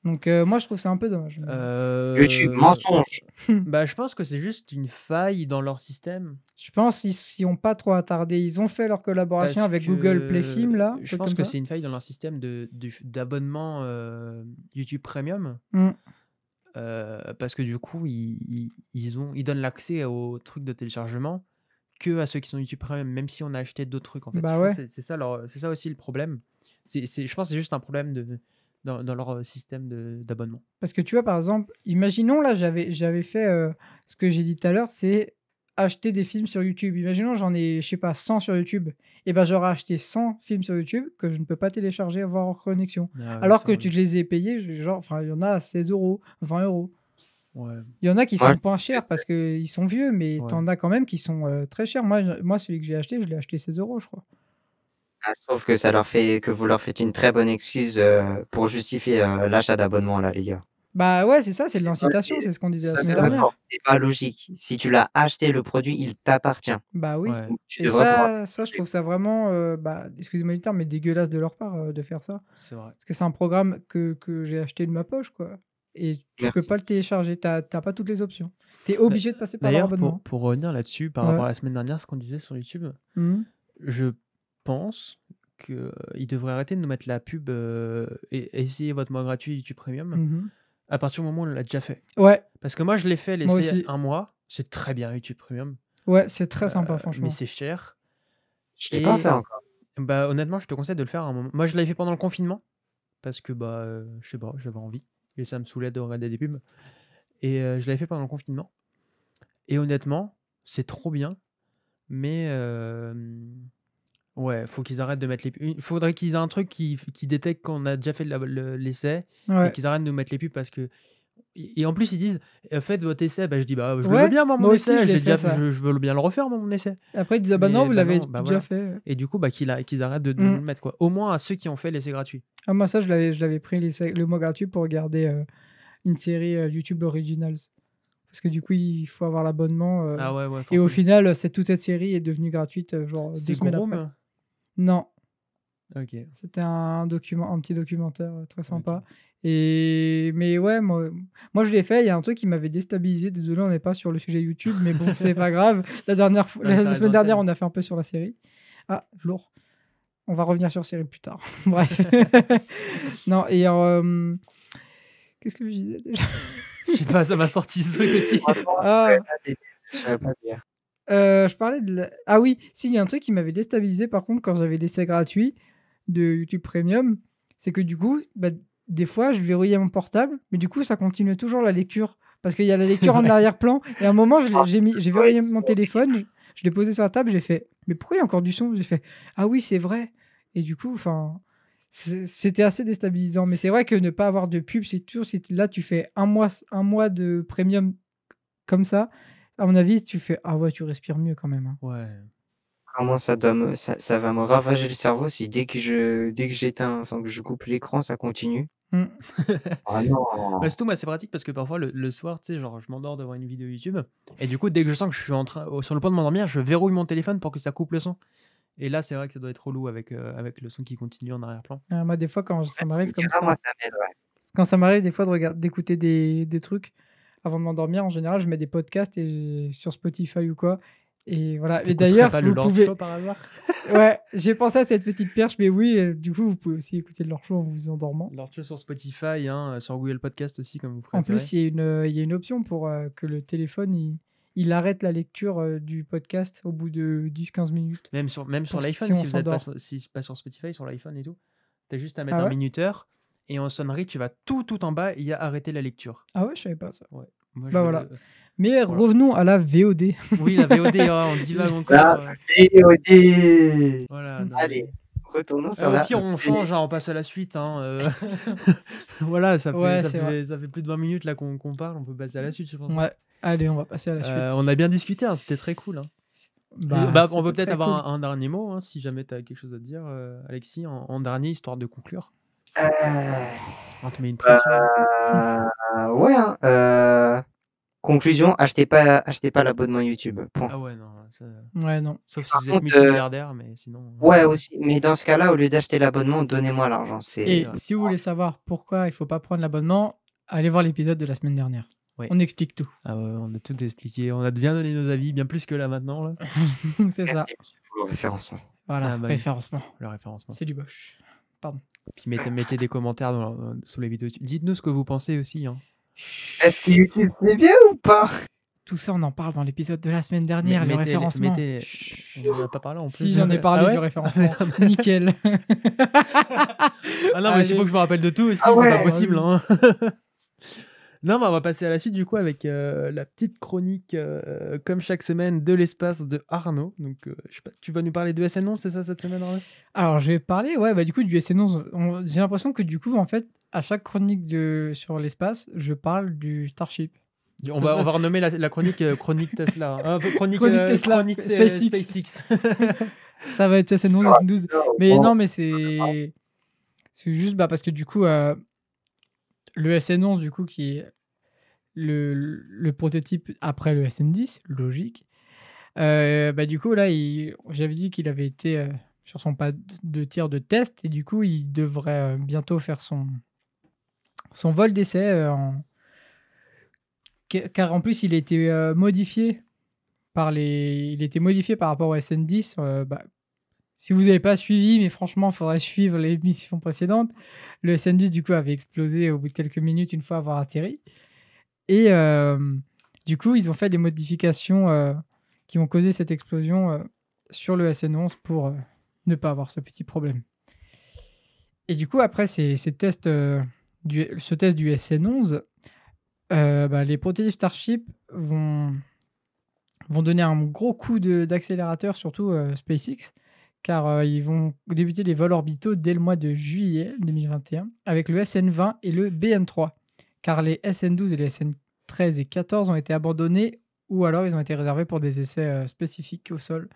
Donc euh, moi, je trouve ça un peu dommage. Euh, YouTube, mensonge. [LAUGHS] Bah, je pense que c'est juste une faille dans leur système. Je pense qu'ils s'y ont pas trop attardé. Ils ont fait leur collaboration Parce avec que Google Play Film là. Je pense que c'est une faille dans leur système de, de- d'abonnement euh, YouTube Premium. Mm. Euh, parce que du coup, ils, ils, ils ont, ils donnent l'accès aux trucs de téléchargement que à ceux qui sont YouTube Premium, même si on a acheté d'autres trucs. En fait. Bah ouais. C'est, c'est ça, leur- c'est ça aussi le problème. C'est, c'est- je pense que c'est juste un problème de, dans, dans leur système de, d'abonnement. Parce que tu vois, par exemple, imaginons là, j'avais j'avais fait euh, ce que j'ai dit tout à l'heure, c'est acheter des films sur YouTube. Imaginons, j'en ai, je sais pas, 100 sur YouTube. Et ben j'aurais acheté 100 films sur YouTube que je ne peux pas télécharger, avoir en connexion. Ah ouais, Alors que tu, je les ai payés, genre, enfin, il y en a à 16 euros, 20 euros. Ouais. Il y en a qui Ouais, sont pas chers parce qu'ils sont vieux, mais Ouais. t'en as quand même qui sont euh, très chers. Moi, moi, celui que j'ai acheté, je l'ai acheté 16 euros, je crois. Ah, Je trouve que ça leur fait que vous leur faites une très bonne excuse euh, pour justifier euh, l'achat d'abonnement là, les gars. Bah ouais, c'est ça, c'est de l'incitation, c'est ce qu'on disait la semaine dernière. C'est pas logique. Si tu l'as acheté le produit, il t'appartient. Bah oui. Ouais, tu Et ça, ça, je trouve ça vraiment, euh, bah, excusez-moi du terme, mais dégueulasse de leur part euh, de faire ça. c'est vrai. Parce que c'est un programme que, que j'ai acheté de ma poche, quoi. Et tu peux pas le télécharger, t'as t'as pas toutes les options. T'es obligé de passer par D'ailleurs, pour, pour revenir là-dessus, par Ouais. rapport à la semaine dernière, ce qu'on disait sur YouTube, Mhm. je pense qu'ils devraient arrêter de nous mettre la pub euh, et essayez votre mois gratuit YouTube Premium Mhm. à partir du moment où on l'a déjà fait. Ouais, Parce que moi, je l'ai fait aussi. un mois. C'est très bien YouTube Premium. ouais, c'est très sympa, Euh, franchement. mais c'est cher. Je l'ai pas Et- fait encore. Bah, honnêtement, je te conseille de le faire à un moment. Moi, je l'avais fait pendant le confinement. Parce que, bah, euh, je sais pas, j'avais envie. Et ça me saoulait de regarder des pubs. Et euh, je l'avais fait pendant le confinement. Et honnêtement, c'est trop bien. Mais, euh, ouais, faut qu'ils arrêtent de mettre les pubs. Il faudrait qu'ils aient un truc qui, qui détecte qu'on a déjà fait l'essai. Ouais. Et qu'ils arrêtent de nous mettre les pubs parce que. Et en plus, ils disent euh, Faites votre essai. Bah, je dis Bah, je Ouais, veux bien, moi, mon moi essai. je déjà veux bien le refaire, moi, mon essai. Après, ils disent, ah bah non, vous bah l'avez bah déjà voilà. fait. Et du coup, bah, qu'ils arrêtent de, de Mm. nous le mettre, quoi. Au moins à ceux qui ont fait l'essai gratuit. Ah, moi, ça, je l'avais pris le mois gratuit pour regarder euh, une série euh, YouTube Originals. Parce que du coup, il faut avoir l'abonnement. euh, Ah ouais, ouais. et au final, c'est toute cette série est devenue gratuite, genre deux semaines après. Non, Ok. C'était un document, un petit documentaire euh, très sympa. Et mais ouais, moi, moi je l'ai fait. Il y a un truc qui m'avait déstabilisé. Désolé, on n'est pas sur le sujet YouTube, mais bon, c'est pas grave. [LAUGHS] La dernière fois, Ouais, la, ça la reste semaine dernière, on a fait un peu sur la série. Ah, lourd. On va revenir sur série plus tard. [LAUGHS] Bref. [LAUGHS] non et euh, qu'est-ce que je disais déjà? Je sais pas, ça m'a sorti ce truc aussi. Ah. je savais pas dire. Euh, je parlais de la- Ah oui, si, il y a un truc qui m'avait déstabilisé par contre quand j'avais l'essai gratuit de YouTube Premium, c'est que du coup, bah, des fois, je verrouillais mon portable, mais du coup, ça continuait toujours la lecture. Parce qu'il y a la lecture en arrière-plan, et à un moment, Ah, j'ai verrouillé mon téléphone, je, je l'ai posé sur la table, j'ai fait, mais pourquoi il y a encore du son? J'ai fait, ah oui, c'est vrai. Et du coup, enfin, c'était assez déstabilisant. Mais c'est vrai que ne pas avoir de pub, c'est toujours, si là, tu fais un mois, un mois de premium comme ça, à mon avis, tu fais, ah ouais, tu respires mieux quand même. hein. Ouais. Comment ça doit me, ça, ça va me ravager le cerveau si dès que je, dès que j'éteins, enfin que je coupe l'écran, ça continue. Mm. [LAUGHS] Ah non. Bah, surtout, moi, c'est pratique parce que parfois, le, le soir, tu sais, genre, je m'endors devant une vidéo YouTube. Et du coup, dès que je sens que je suis en train, au- sur le point de m'endormir, je verrouille mon téléphone pour que ça coupe le son. Et là, c'est vrai que ça doit être relou avec, euh, avec le son qui continue en arrière-plan. Euh, moi, des fois, quand ça m'arrive comme Ah, ça, moi, ça m'aide, ouais. Quand ça m'arrive des fois de regarder, d'écouter des, des trucs avant de m'endormir, en général, je mets des podcasts et sur Spotify ou quoi. Et voilà. Et d'ailleurs, si vous pouvez, Show par hasard? [LAUGHS] Ouais, j'ai pensé à cette petite perche, mais oui, euh, du coup, vous pouvez aussi écouter leur show en vous endormant. Lord Show sur Spotify, hein, sur Google Podcast aussi, comme vous préférez. En plus, il y, a une, euh, il y a une option pour euh, que le téléphone il, il arrête la lecture euh, du podcast au bout de 10-15 minutes. Même sur, même sur l'iPhone, si si, on vous êtes pas si c'est pas sur Spotify, sur l'iPhone et tout, t'as juste à mettre Ah un ouais minuteur et en sonnerie, tu vas tout, tout en bas et il y a arrêter la lecture. Ah ouais, je savais pas ça. Moi, Bah je- voilà. Mais revenons à la VOD. Oui, la VOD, hein, on divague [LAUGHS] encore. Ah. euh, VOD voilà, non, Allez, mais- retournons Euh, sur au la. pire, on change, hein, on passe à la suite. hein, euh. [LAUGHS] [LAUGHS] voilà, ça fait, Ouais, ça, fait, ça fait plus de 20 minutes là qu'on parle, on peut passer à la suite, je pense. Ouais. Allez, on va passer à la suite. Euh, on a bien discuté, hein, c'était très cool. hein. Bah, Bah, on peut peut-être avoir cool. un, un dernier mot, hein, si jamais tu as quelque chose à dire, euh, Alexis, en, en dernier, histoire de conclure. Euh, On te met une pression. euh, ouais, hein, euh, conclusion, achetez pas, achetez pas l'abonnement YouTube. Point. Ah ouais, non. ça- Ouais, non. Sauf si Par vous êtes contre, multimilliardaire, mais sinon. euh, Ouais, aussi. Mais dans ce cas-là, au lieu d'acheter l'abonnement, donnez-moi l'argent. Et si vous voulez savoir pourquoi il faut pas prendre l'abonnement, allez voir l'épisode de la semaine dernière. Ouais. On explique tout. Ah ouais, on a tout expliqué, on a bien donné nos avis, bien plus que là maintenant, là. [LAUGHS] C'est ça. Pour le référencement. Voilà, Ah bah référencement. le référencement. C'est du boche. Puis mettez, mettez des commentaires dans- euh, sous les vidéos. Dites-nous ce que vous pensez aussi. Hein. Est-ce que YouTube c'est bien ou pas? Tout ça, on en parle dans l'épisode de la semaine dernière, Mais- le mettez- référencement. mettez- Chut. On en a pas parlé en plus. Si, j'en ai parlé Ah ouais? du référencement. Nickel. [LAUGHS] Ah non, mais il faut que je me rappelle de tout aussi, Ah c'est pas possible. hein. [LAUGHS] non, mais on va passer à la suite du coup avec euh, la petite chronique, euh, comme chaque semaine, de l'espace de Arnaud. Donc, euh, je sais pas, tu vas nous parler de SN11, c'est ça cette semaine, Arnaud? Alors, je vais parler, ouais, bah, du coup, du SN11. On- J'ai l'impression que, du coup, en fait, à chaque chronique de... sur l'espace, je parle du Starship. on va, on va renommer la, la chronique euh, chronique Tesla. [LAUGHS] hein. Chronique, Chronique Tesla, chronique, SpaceX. SpaceX. [LAUGHS] Ça va être SN11, Ah, SN12. Mais non, mais c'est. C'est juste bah, parce que du coup, euh, le SN11, du coup, qui est le, le prototype après le SN10, logique. euh, bah, du coup, là, j'avais dit qu'il avait été euh, sur son pas de tir de test et du coup, il devrait euh, bientôt faire son, son vol d'essai. Car en plus, il a été modifié par les. Il été modifié par rapport au SN10. euh, bah, si vous n'avez pas suivi, mais franchement, il faudrait suivre les [LAUGHS] missions précédentes. Le SN10, du coup, avait explosé au bout de quelques minutes une fois avoir atterri. Et du coup, ils ont fait des modifications qui ont causé cette explosion sur le SN11 pour ne pas avoir ce petit problème. Et du coup, après ces, tests, ce test du SN11, euh, bah, les prototypes Starship vont, vont donner un gros coup d'accélérateur, surtout SpaceX, car euh, ils vont débuter les vols orbitaux dès le mois de juillet 2021 avec le SN20 et le BN3, car les SN12 et les SN13 et 14 ont été abandonnés ou alors ils ont été réservés pour des essais euh, spécifiques au sol.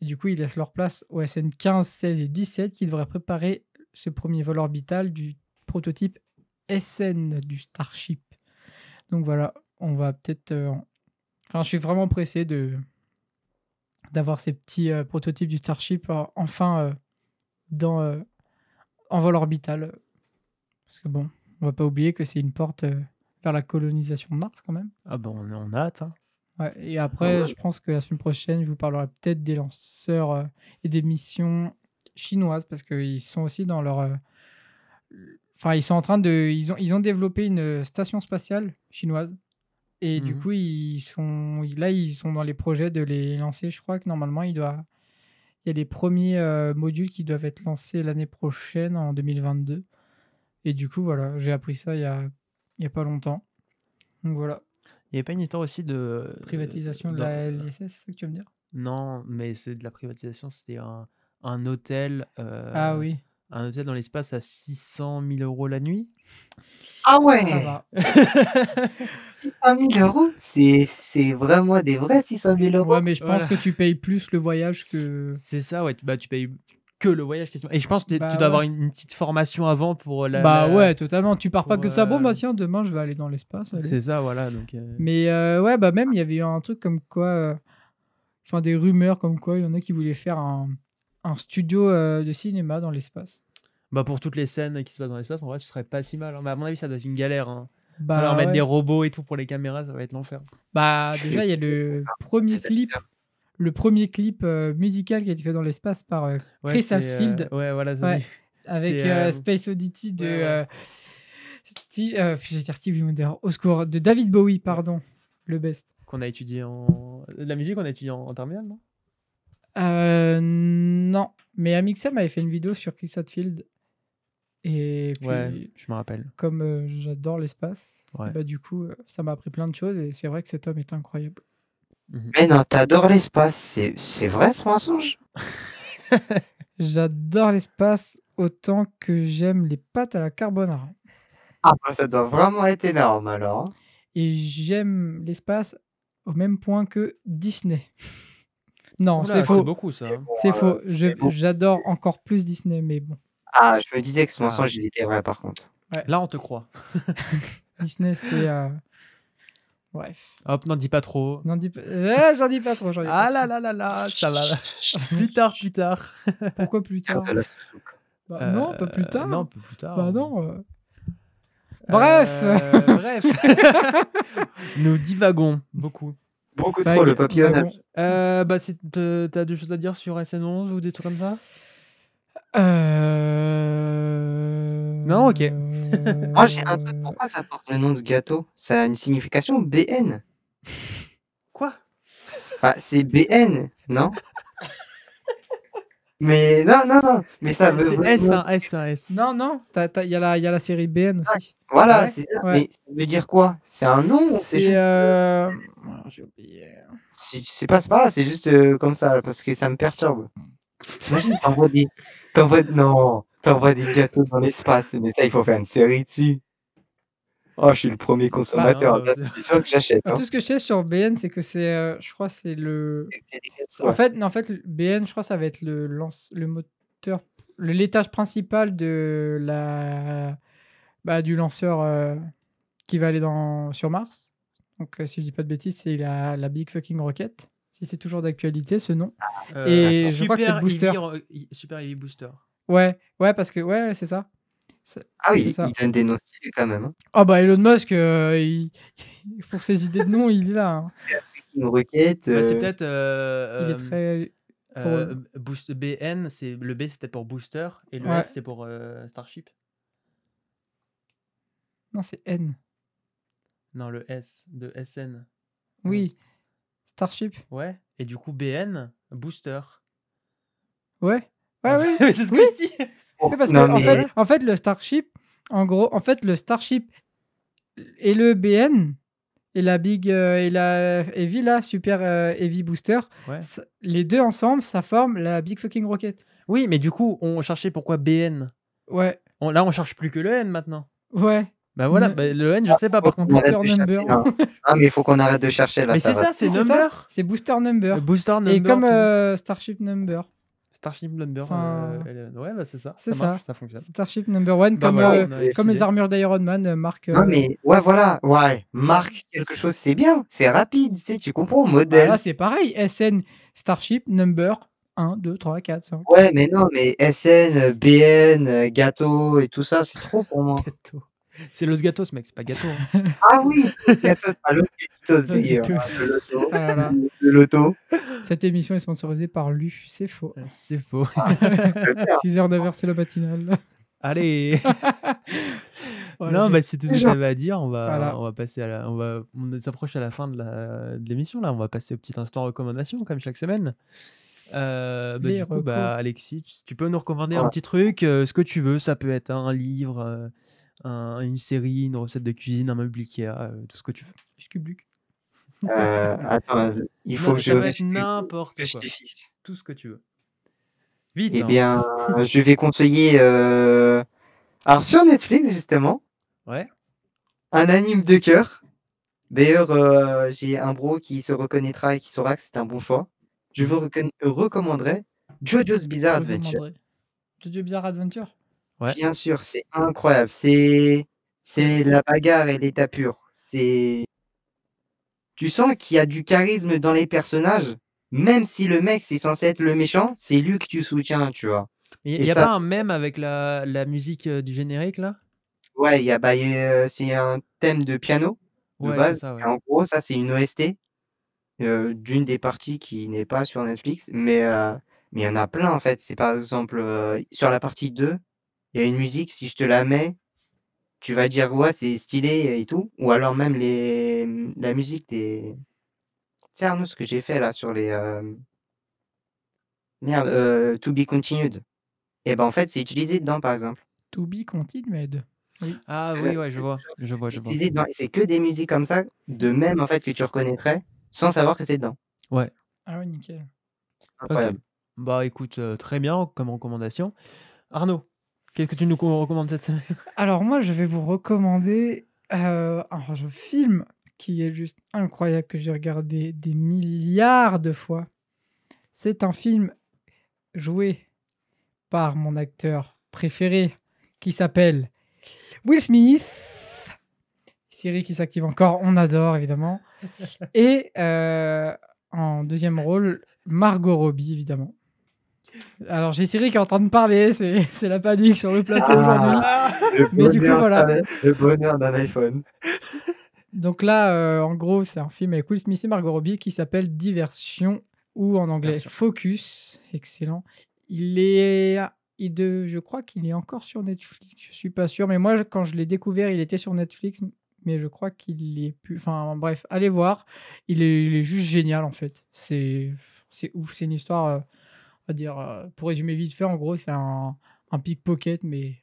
Et du coup, ils laissent leur place au SN15, 16 et 17 qui devraient préparer ce premier vol orbital du prototype SN du Starship. Donc voilà, on va peut-être... euh, en- Enfin, je suis vraiment pressé de d'avoir ces petits euh, prototypes du Starship euh, enfin euh, dans, euh, en vol orbital. Parce que bon, on va pas oublier que c'est une porte euh, vers la colonisation de Mars quand même. Ah bon, on, on a hâte. hein. Ouais, et après, je pense que la semaine prochaine, je vous parlerai peut-être des lanceurs euh, et des missions chinoises parce qu'ils sont aussi dans leur. euh, Enfin, ils sont en train de. Ils ont, ils ont développé une station spatiale chinoise. Et du Mhm. coup, ils sont. Là, ils sont dans les projets de les lancer. Je crois que normalement, il doit. Il y a les premiers euh, modules qui doivent être lancés l'année prochaine, en 2022. Et du coup, voilà, j'ai appris ça il y a, il y a pas longtemps. Donc voilà. Il n'y avait pas une histoire aussi de. Privatisation de la LISS, c'est ça que tu veux me dire? Non, mais c'est de la privatisation, c'était un, un hôtel. euh, Ah oui, Un hôtel dans l'espace à 600 000 euros la nuit? Ah ouais ça va. [LAUGHS] 600 000 euros? C'est c'est vraiment des vrais 600 000 euros Ouais, mais je pense Voilà. que tu payes plus le voyage que. C'est ça, ouais. tu- Bah, tu payes que le voyage. Et je pense que Bah tu dois avoir une, une petite formation avant pour la. bah la- ouais, totalement. Tu pars pas que ça. Bon, euh, bah tiens, demain je vais aller dans l'espace. C'est ça, voilà. Donc, euh, Mais euh, ouais, bah même il y avait eu un truc comme quoi. euh, Enfin, des rumeurs comme quoi il y en a qui voulaient faire un, un studio euh, de cinéma dans l'espace. Bah, pour toutes les scènes qui se passent dans l'espace, en vrai, ce serait pas si mal, hein. Mais à mon avis, ça doit être une galère, hein. Bah, Alors mettre ouais. des robots et tout pour les caméras, ça va être l'enfer. Bah, déjà, il y a le premier clip, le premier clip euh, musical qui a été fait dans l'espace par euh, Ouais, Chris euh, Hadfield ouais, voilà, ça Ouais. dit. avec Space Oddity de Stevie Wonder, au secours, de David Bowie, pardon, le best. Qu'on a étudié en. La musique, on a étudié en, en terminale, non? Euh, non, mais Amixem avait fait une vidéo sur Chris Hadfield. Et puis, Ouais, je me rappelle. comme euh, j'adore l'espace, Ouais. bah, du coup, euh, ça m'a appris plein de choses et c'est vrai que cet homme est incroyable. Mhm. Mais non, t'adores l'espace, c'est c'est vrai ce mensonge? [LAUGHS] J'adore l'espace autant que j'aime les pâtes à la carbonara. Ah bah ça doit vraiment être énorme alors. hein. Et j'aime l'espace au même point que Disney. non, c'est faux. beaucoup, ça. hein. C'est Bon, faux. J'adore encore plus Disney, mais bon. Ah, je me disais que ce Ah. mensonge il était vrai par contre. Là, on te croit. [LAUGHS] Disney, c'est. euh, Bref. Hop, n'en dis pas trop. N'en dis pas... Eh, j'en dis pas trop. j'en dis pas Ah là là là là, ça va. plus tard, plus tard. [LAUGHS] Pourquoi plus tard. Bah, Non, pas plus Euh, tard. Non, un peu plus tard. Bah non. euh. Bref. Euh, bref. [LAUGHS] Nous divagons beaucoup. Beaucoup trop le papillonnage. Euh, bah, t'as des choses à dire sur SN11 ou des trucs comme ça? Euh... Non, ok. Oh, [LAUGHS] j'ai un truc, pourquoi ça porte le nom de gâteau? Ça a une signification BN. [LAUGHS] Quoi? Bah, c'est BN, non? Mais non, non, non, mais ça veut C'est S, un S, un S. Non, non. Il y, a la- y a la série BN aussi. Voilà, Ah ouais c'est ça. Ouais. Mais ça veut dire quoi? C'est un nom ou c'est juste... Euh... alors, J'ai oublié. C'est pas, c'est pas c'est juste euh, comme ça, parce que ça me perturbe. T'imagines, t'envoies des... T'envoies... Non, t'envoies des gâteaux dans l'espace, mais ça, il faut faire une série dessus. Oh, je suis le premier consommateur, Bah, c'est sûr que j'achète. hein. Tout ce que je sais sur BN, c'est que c'est. euh, je crois c'est le. En fait, en fait, le BN, je crois, ça va être le, lance, le moteur, le l'étage principal de la, bah, du lanceur euh, qui va aller dans, sur Mars. Donc, euh, si je dis pas de bêtises, c'est la, la Big Fucking Rocket. Si c'est toujours d'actualité, ce nom. Euh, Et je crois que c'est booster. Heavy Super Heavy Booster. Ouais, ouais, parce que ouais, c'est ça. Ah oui, c'est ça. il donne des noms stylés quand même. Hein. Ah bah Elon Musk, euh, il- [LAUGHS] pour ses idées de nom, il est là. hein. Une requête. Bah, c'est euh, peut-être. euh, Il est très. euh, boost, BN, c'est le B, c'est peut-être pour Booster. Et le Ouais. S, c'est pour euh, Starship. Non, c'est N. Non, le S de SN. Oui. Starship. Ouais. Et du coup, BN, Booster. Ouais. Ouais, oui. [LAUGHS] c'est ce que Oui. je dis. Oui, parce Non, que en, mais- fait, en fait, le Starship, en gros, en fait, le Starship et le BN et la Big euh, et la Heavy, là, Super euh, Heavy Booster, Ouais. les deux ensemble, ça forme la Big Fucking Rocket. Oui, mais du coup, on cherchait pourquoi BN. Ouais, On- là, on cherche plus que le N maintenant. ouais. Bah voilà, Ne- bah, le N, je sais pas par contre. Booster number. là. [LAUGHS] Ah, mais il faut qu'on arrête de chercher là. Mais c'est ça, c'est Number. C'est Booster Number. Euh, Booster Number. et comme euh, Starship Number. Starship Number. Enfin, euh, Ouais, bah c'est ça. c'est ça. marche, ça. ça fonctionne. Starship Number One, Bah comme, voilà, euh, comme les armures d'Iron Man, euh, marque. Non, mais ouais, voilà. Ouais, marque quelque chose, c'est bien. C'est rapide, tu sais, tu comprends, bah modèle. là, c'est pareil. SN Starship Number 1, 2, 3, 4, 5. Ouais, mais non, mais SN, BN, gâteau et tout ça, c'est trop pour moi. [LAUGHS] Gâteau. C'est Los Gatos, mec, c'est pas gâteau. hein. [LAUGHS] Ah oui, gâteau, c'est pas Los Gatitos, Los d'ailleurs. Gatos. Le loto. Ah. Cette émission est sponsorisée par Lu, c'est faux. C'est faux. 6 [LAUGHS] heures d'heure, c'est le matinal. Allez. [LAUGHS] Voilà, non, bah c'est tout ce que j'avais à dire. On va, Voilà. on va passer à la, on va, on s'approche à la fin de la- de l'émission là. On va passer au petit instant recommandation comme chaque semaine. Euh, bah, du coup, bah, Alexis, tu, peux nous recommander un petit truc, euh, ce que tu veux. Ça peut être un livre, euh, un- une série, une recette de cuisine, un meuble Ikea, euh, tout ce que tu veux. Schkubluk. Euh, attends, il faut Non, que je vérifie n'importe je quoi. Tout ce que tu veux. Vite. Eh hein. bien, [LAUGHS] je vais conseiller. euh, Alors, sur Netflix, justement, Ouais. un anime de cœur. D'ailleurs, euh, j'ai un bro qui se reconnaîtra et qui saura que c'est un bon choix. Je vous recommanderais JoJo's Bizarre Je Adventure. demanderai. Jojo Bizarre Adventure? Ouais. Bien sûr, c'est incroyable. C'est c'est la bagarre et l'état pur. C'est tu sens qu'il y a du charisme dans les personnages, même si le mec c'est censé être le méchant, c'est lui que tu soutiens, tu vois. Il Et y a ça pas un mème avec la la musique, heu, du générique là? Ouais, il y a bah, a, c'est un thème de piano, de Ouais, base ça, et ouais. en gros, ça, c'est une OST, heu, d'une des parties qui n'est pas sur Netflix, mais mais il y en a plein, en fait. C'est par exemple, sur la partie 2, il y a une musique, si je te la mets, tu vas dire: «Ouais, c'est stylé et tout» ou alors même les, la musique des tu sais, Arnaud, ce que j'ai fait là sur les, hem merde, heu, To Be Continued et ben, en fait, c'est utilisé dedans, par exemple. To be continued. Oui. Ah C'est oui, ouais, je c'est vois, je vois, c'est je vois. utilisé dedans et c'est que des musiques comme ça, de mèmes, en fait, que tu reconnaîtrais sans savoir que c'est dedans. Ouais. Ah ouais, nickel. C'est OK. incroyable. Bah, écoute, heu, très bien comme recommandation. Arnaud, qu'est-ce que tu nous co recommandes cette semaine? Alors moi, je vais vous recommander, heu, un film qui est juste incroyable, que j'ai regardé des milliards de fois. C'est un film joué par mon acteur préféré qui s'appelle Will Smith. Série qui s'active encore, on adore évidemment. [LAUGHS] Et heu, en 2e rôle, Margot Robbie évidemment. Alors j'ai Siri qui est en train de parler, c'est [LAUGHS] c'est la panique sur le plateau aujourd'hui. Ah! Le Mais du coup, bonheur voilà. d'un le bonheur d'un iPhone. Donc là, heu, en gros, c'est un film avec Will Smith et Margot Robbie qui s'appelle Diversion ou en anglais. Focus. Excellent. Il est il de je crois qu'il est encore sur Netflix, je suis pas sûr, mais moi, quand je l'ai découvert, il était sur Netflix, mais je crois qu'il est plus. Enfin bref, allez voir. Il est, il est juste génial en fait. C'est c'est ouf. C'est une histoire, euh, on va dire, euh, pour résumer vite fait, en gros, c'est un, un pickpocket, mais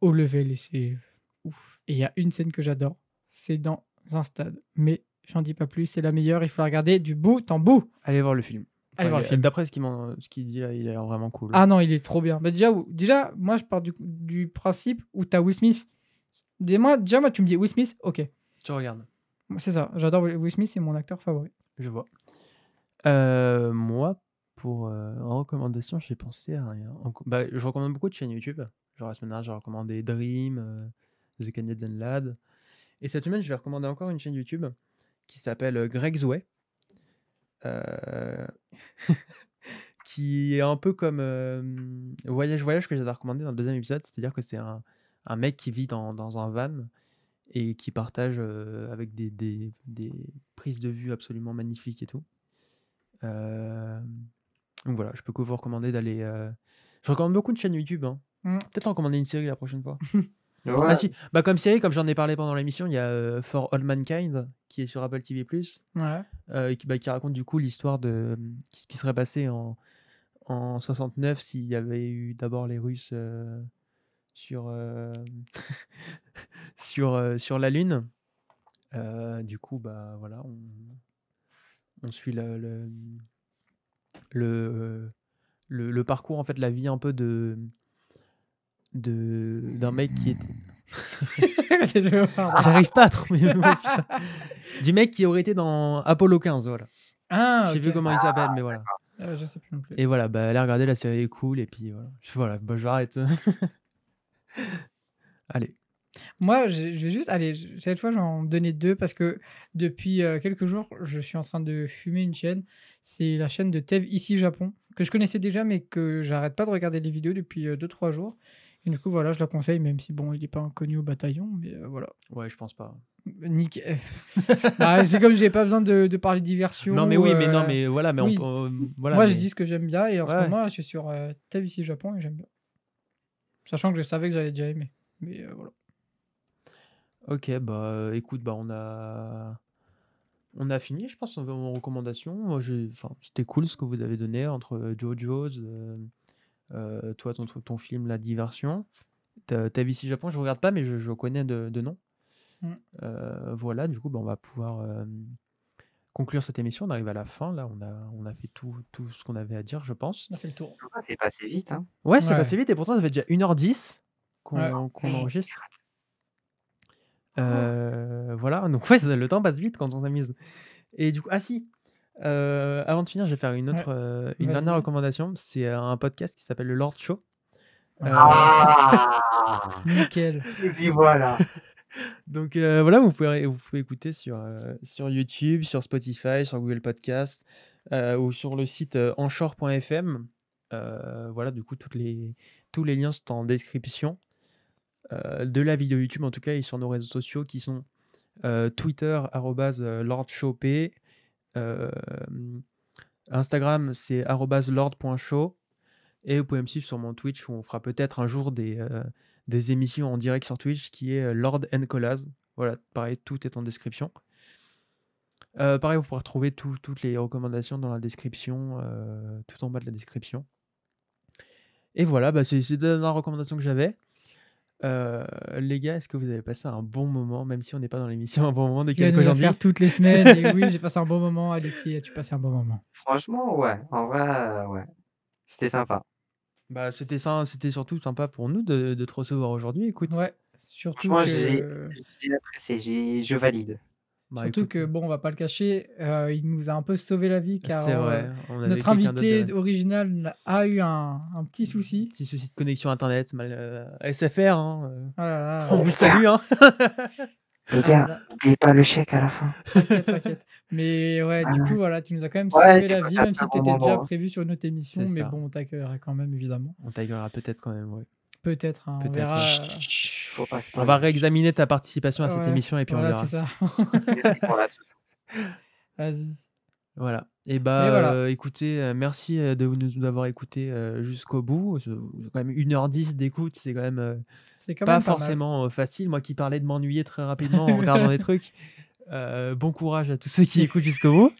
haut level et c'est ouf. Et il y a une scène que j'adore, c'est dans un stade, mais j'en dis pas plus. C'est la meilleure. Il faut la regarder du bout en bout. Allez voir le film. Allez voir le il- film. D'après ce qu'il dit là, il a l'air vraiment cool. Ah non, il est trop bien. Bah déjà, déjà, moi, je pars du, du principe où tu as Will Smith. Déjà, moi, tu me dis Will Smith, ok. Tu regardes, C'est ça, j'adore Will Smith, c'est mon acteur favori. je vois. Heu, moi, pour, heu, en recommandation, j'ai pensé à rien. Bah, je recommande beaucoup de chaînes YouTube. Genre la semaine dernière, j'ai recommandé Dream, heu, The Canadian Lad et cette semaine, je vais recommander encore une chaîne YouTube qui s'appelle, heu, Greg's Way. Heu, [LAUGHS] qui est un peu comme, hem, Voyage Voyage que j'avais recommandé dans le 2e épisode. C'est-à-dire que c'est un un mec qui vit dans dans un van et qui partage, avec des des des prises de vue absolument magnifiques et tout. Hem, donc voilà, je peux que vous recommander d'aller, heu je recommande beaucoup de chaînes YouTube, hein. Mmh. Peut-être recommander une série la prochaine fois. [LAUGHS] Ouais. Ah si, bah, comme série, comme j'en ai parlé pendant l'émission, il y a, heu, For All Mankind qui est sur Apple TV+, Ouais. qui, bah, qui raconte du coup l'histoire de, ce qui serait passé en en 69 s'il y avait eu d'abord les Russes, [LAUGHS] sur, la Lune. Du coup, bah, voilà, on on suit le le, le, le le parcours, en fait, la vie un peu de de d'un mec qui est. [LAUGHS] J'arrive pas à trouver le mot, putain. Du mec qui aurait été dans Apollo 15, voilà. Ah, Je ok. plus comment il s'appelle, mais voilà. Euh, je sais plus non plus. Et voilà, bah, allez regarder, la série est cool, et puis voilà. Je voilà, bah, j'arrête. [LAUGHS] Allez. Moi, je je vais juste, allez, je- cette fois, j'en donner deux parce que depuis euh, quelques jours, je suis en train de fumer une chaîne. C'est la chaîne de Tev ici Japon, que je connaissais déjà, mais que j'arrête pas de regarder les vidéos depuis 2-3 jours. Et du coup, voilà, je la conseille, même si bon, il est pas inconnu au bataillon, mais euh, voilà. Ouais, je pense pas. Nick. [LAUGHS] Bah, c'est comme j'ai pas besoin de, de parler diversion. Non, mais oui, mais non, euh, mais voilà, mais oui. on, voilà. Moi, mais- je dis ce que j'aime bien et en ce moment, je suis sur euh, Tev ici Japon et j'aime bien. Sachant que je savais que j'avais déjà aimé. Mais euh, voilà. Ok, bah, écoute, bah, on a. On a fini, je pense, en recommandations. Moi, enfin, c'était cool ce que vous avez donné entre euh, JoJo's, euh, euh, toi, ton, ton film La Diversion. Ta ta vie ici Japon, je regarde pas, mais je, je connais de, de nom. Mm. Euh, voilà, du coup, bah, on va pouvoir euh, conclure cette émission. On arrive à la fin, là, on a, on a fait tout, tout ce qu'on avait à dire, je pense. On a fait le tour. C'est passé vite, hein. Ouais, c'est Ouais. passé vite, et pourtant, ça fait déjà 1h10 qu'on Ouais. qu'on enregistre. Euh, voilà, donc ouais, ça- [LAUGHS] le temps passe vite quand on s'amuse. Et du coup, ah si, euh, avant de finir, je vais faire une autre, euh, une dernière recommandation. C'est un podcast qui s'appelle le Lord Show. Euh, Ah [LAUGHS] Nickel. Y voilà. [LAUGHS] donc euh, voilà, vous pouvez, vous pouvez écouter sur, euh, sur YouTube, sur Spotify, sur Google Podcast euh, ou sur le site euh, anchor.fm. Heu, voilà, du coup, toutes les tous les liens sont en description, de la vidéo YouTube en tout cas et sur nos réseaux sociaux qui sont, heu, Twitter heu, lordshowp, Instagram c'est lord.show et vous pouvez me suivre sur mon Twitch où on fera peut-être un jour des, des émissions en direct sur Twitch qui est, Lord. Voilà, pareil, tout est en description. Pareil, vous pourrez retrouver tout toutes les recommandations dans la description, tout en bas de la description. Et voilà, bah, c'est c'est la recommandation que j'avais. Heu, les gars, est-ce que vous avez passé un bon moment, même si on n'est pas dans l'émission, un bon moment de la Kojandi? faire toutes les semaines et oui, [LAUGHS] j'ai passé un bon moment. Alexis, as-tu passé un bon moment? Franchement, ouais, en vrai, heu, ouais, c'était sympa. Bah, c'était ça c'était surtout sympa pour nous de de te recevoir aujourd'hui, écoute. Ouais, surtout Franchement, j'ai que j'ai apprécié, j'ai je valide. Bah, surtout écoute, que heu bon, on va pas le cacher, heu, il nous a un peu sauvé la vie car, vrai, avait notre invité original a eu un un petit souci. Petit souci de connexion internet, mal, SFR, hein, là là, on vous salue, hein. [LAUGHS] Les Ah gars, là. n'oubliez pas le chèque à la fin. T'inquiète, t'inquiète. Mais ouais, du Ah. coup, voilà, tu nous as quand même Ouais, sauvé la vie, même si tu étais déjà prévu sur une autre émission, mais ça. bon, on t'accueillera quand même évidemment. On t'accueillera peut-être quand même, ouais. Peut-être, hein, on verra, On va réexaminer ta participation à cette Ouais, émission et puis on voilà, verra. c'est ça. [LAUGHS] Vas-y. Voilà et Mais bah, voilà. heu, écoutez, heu, merci, heu, de nous d'avoir écoutés, jusqu'au bout. Quand même 1 heure 10 d'écoute, c'est quand même, quand pas même pas mal. forcément, facile. Moi qui parlais de m'ennuyer très rapidement en regardant des [LAUGHS] trucs, bon courage à tous ceux qui écoutent jusqu'au bout.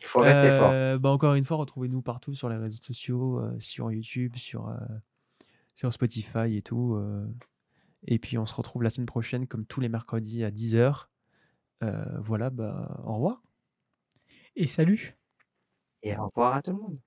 Il faut rester fort. Bah, encore une fois, retrouvez-nous partout sur les réseaux sociaux, sur YouTube, sur, sur Spotify et tout, heu et puis on se retrouve la semaine prochaine comme tous les mercredis à 10:00. Heu, voilà, bah, au revoir. Et salut. Et au revoir à tout le monde.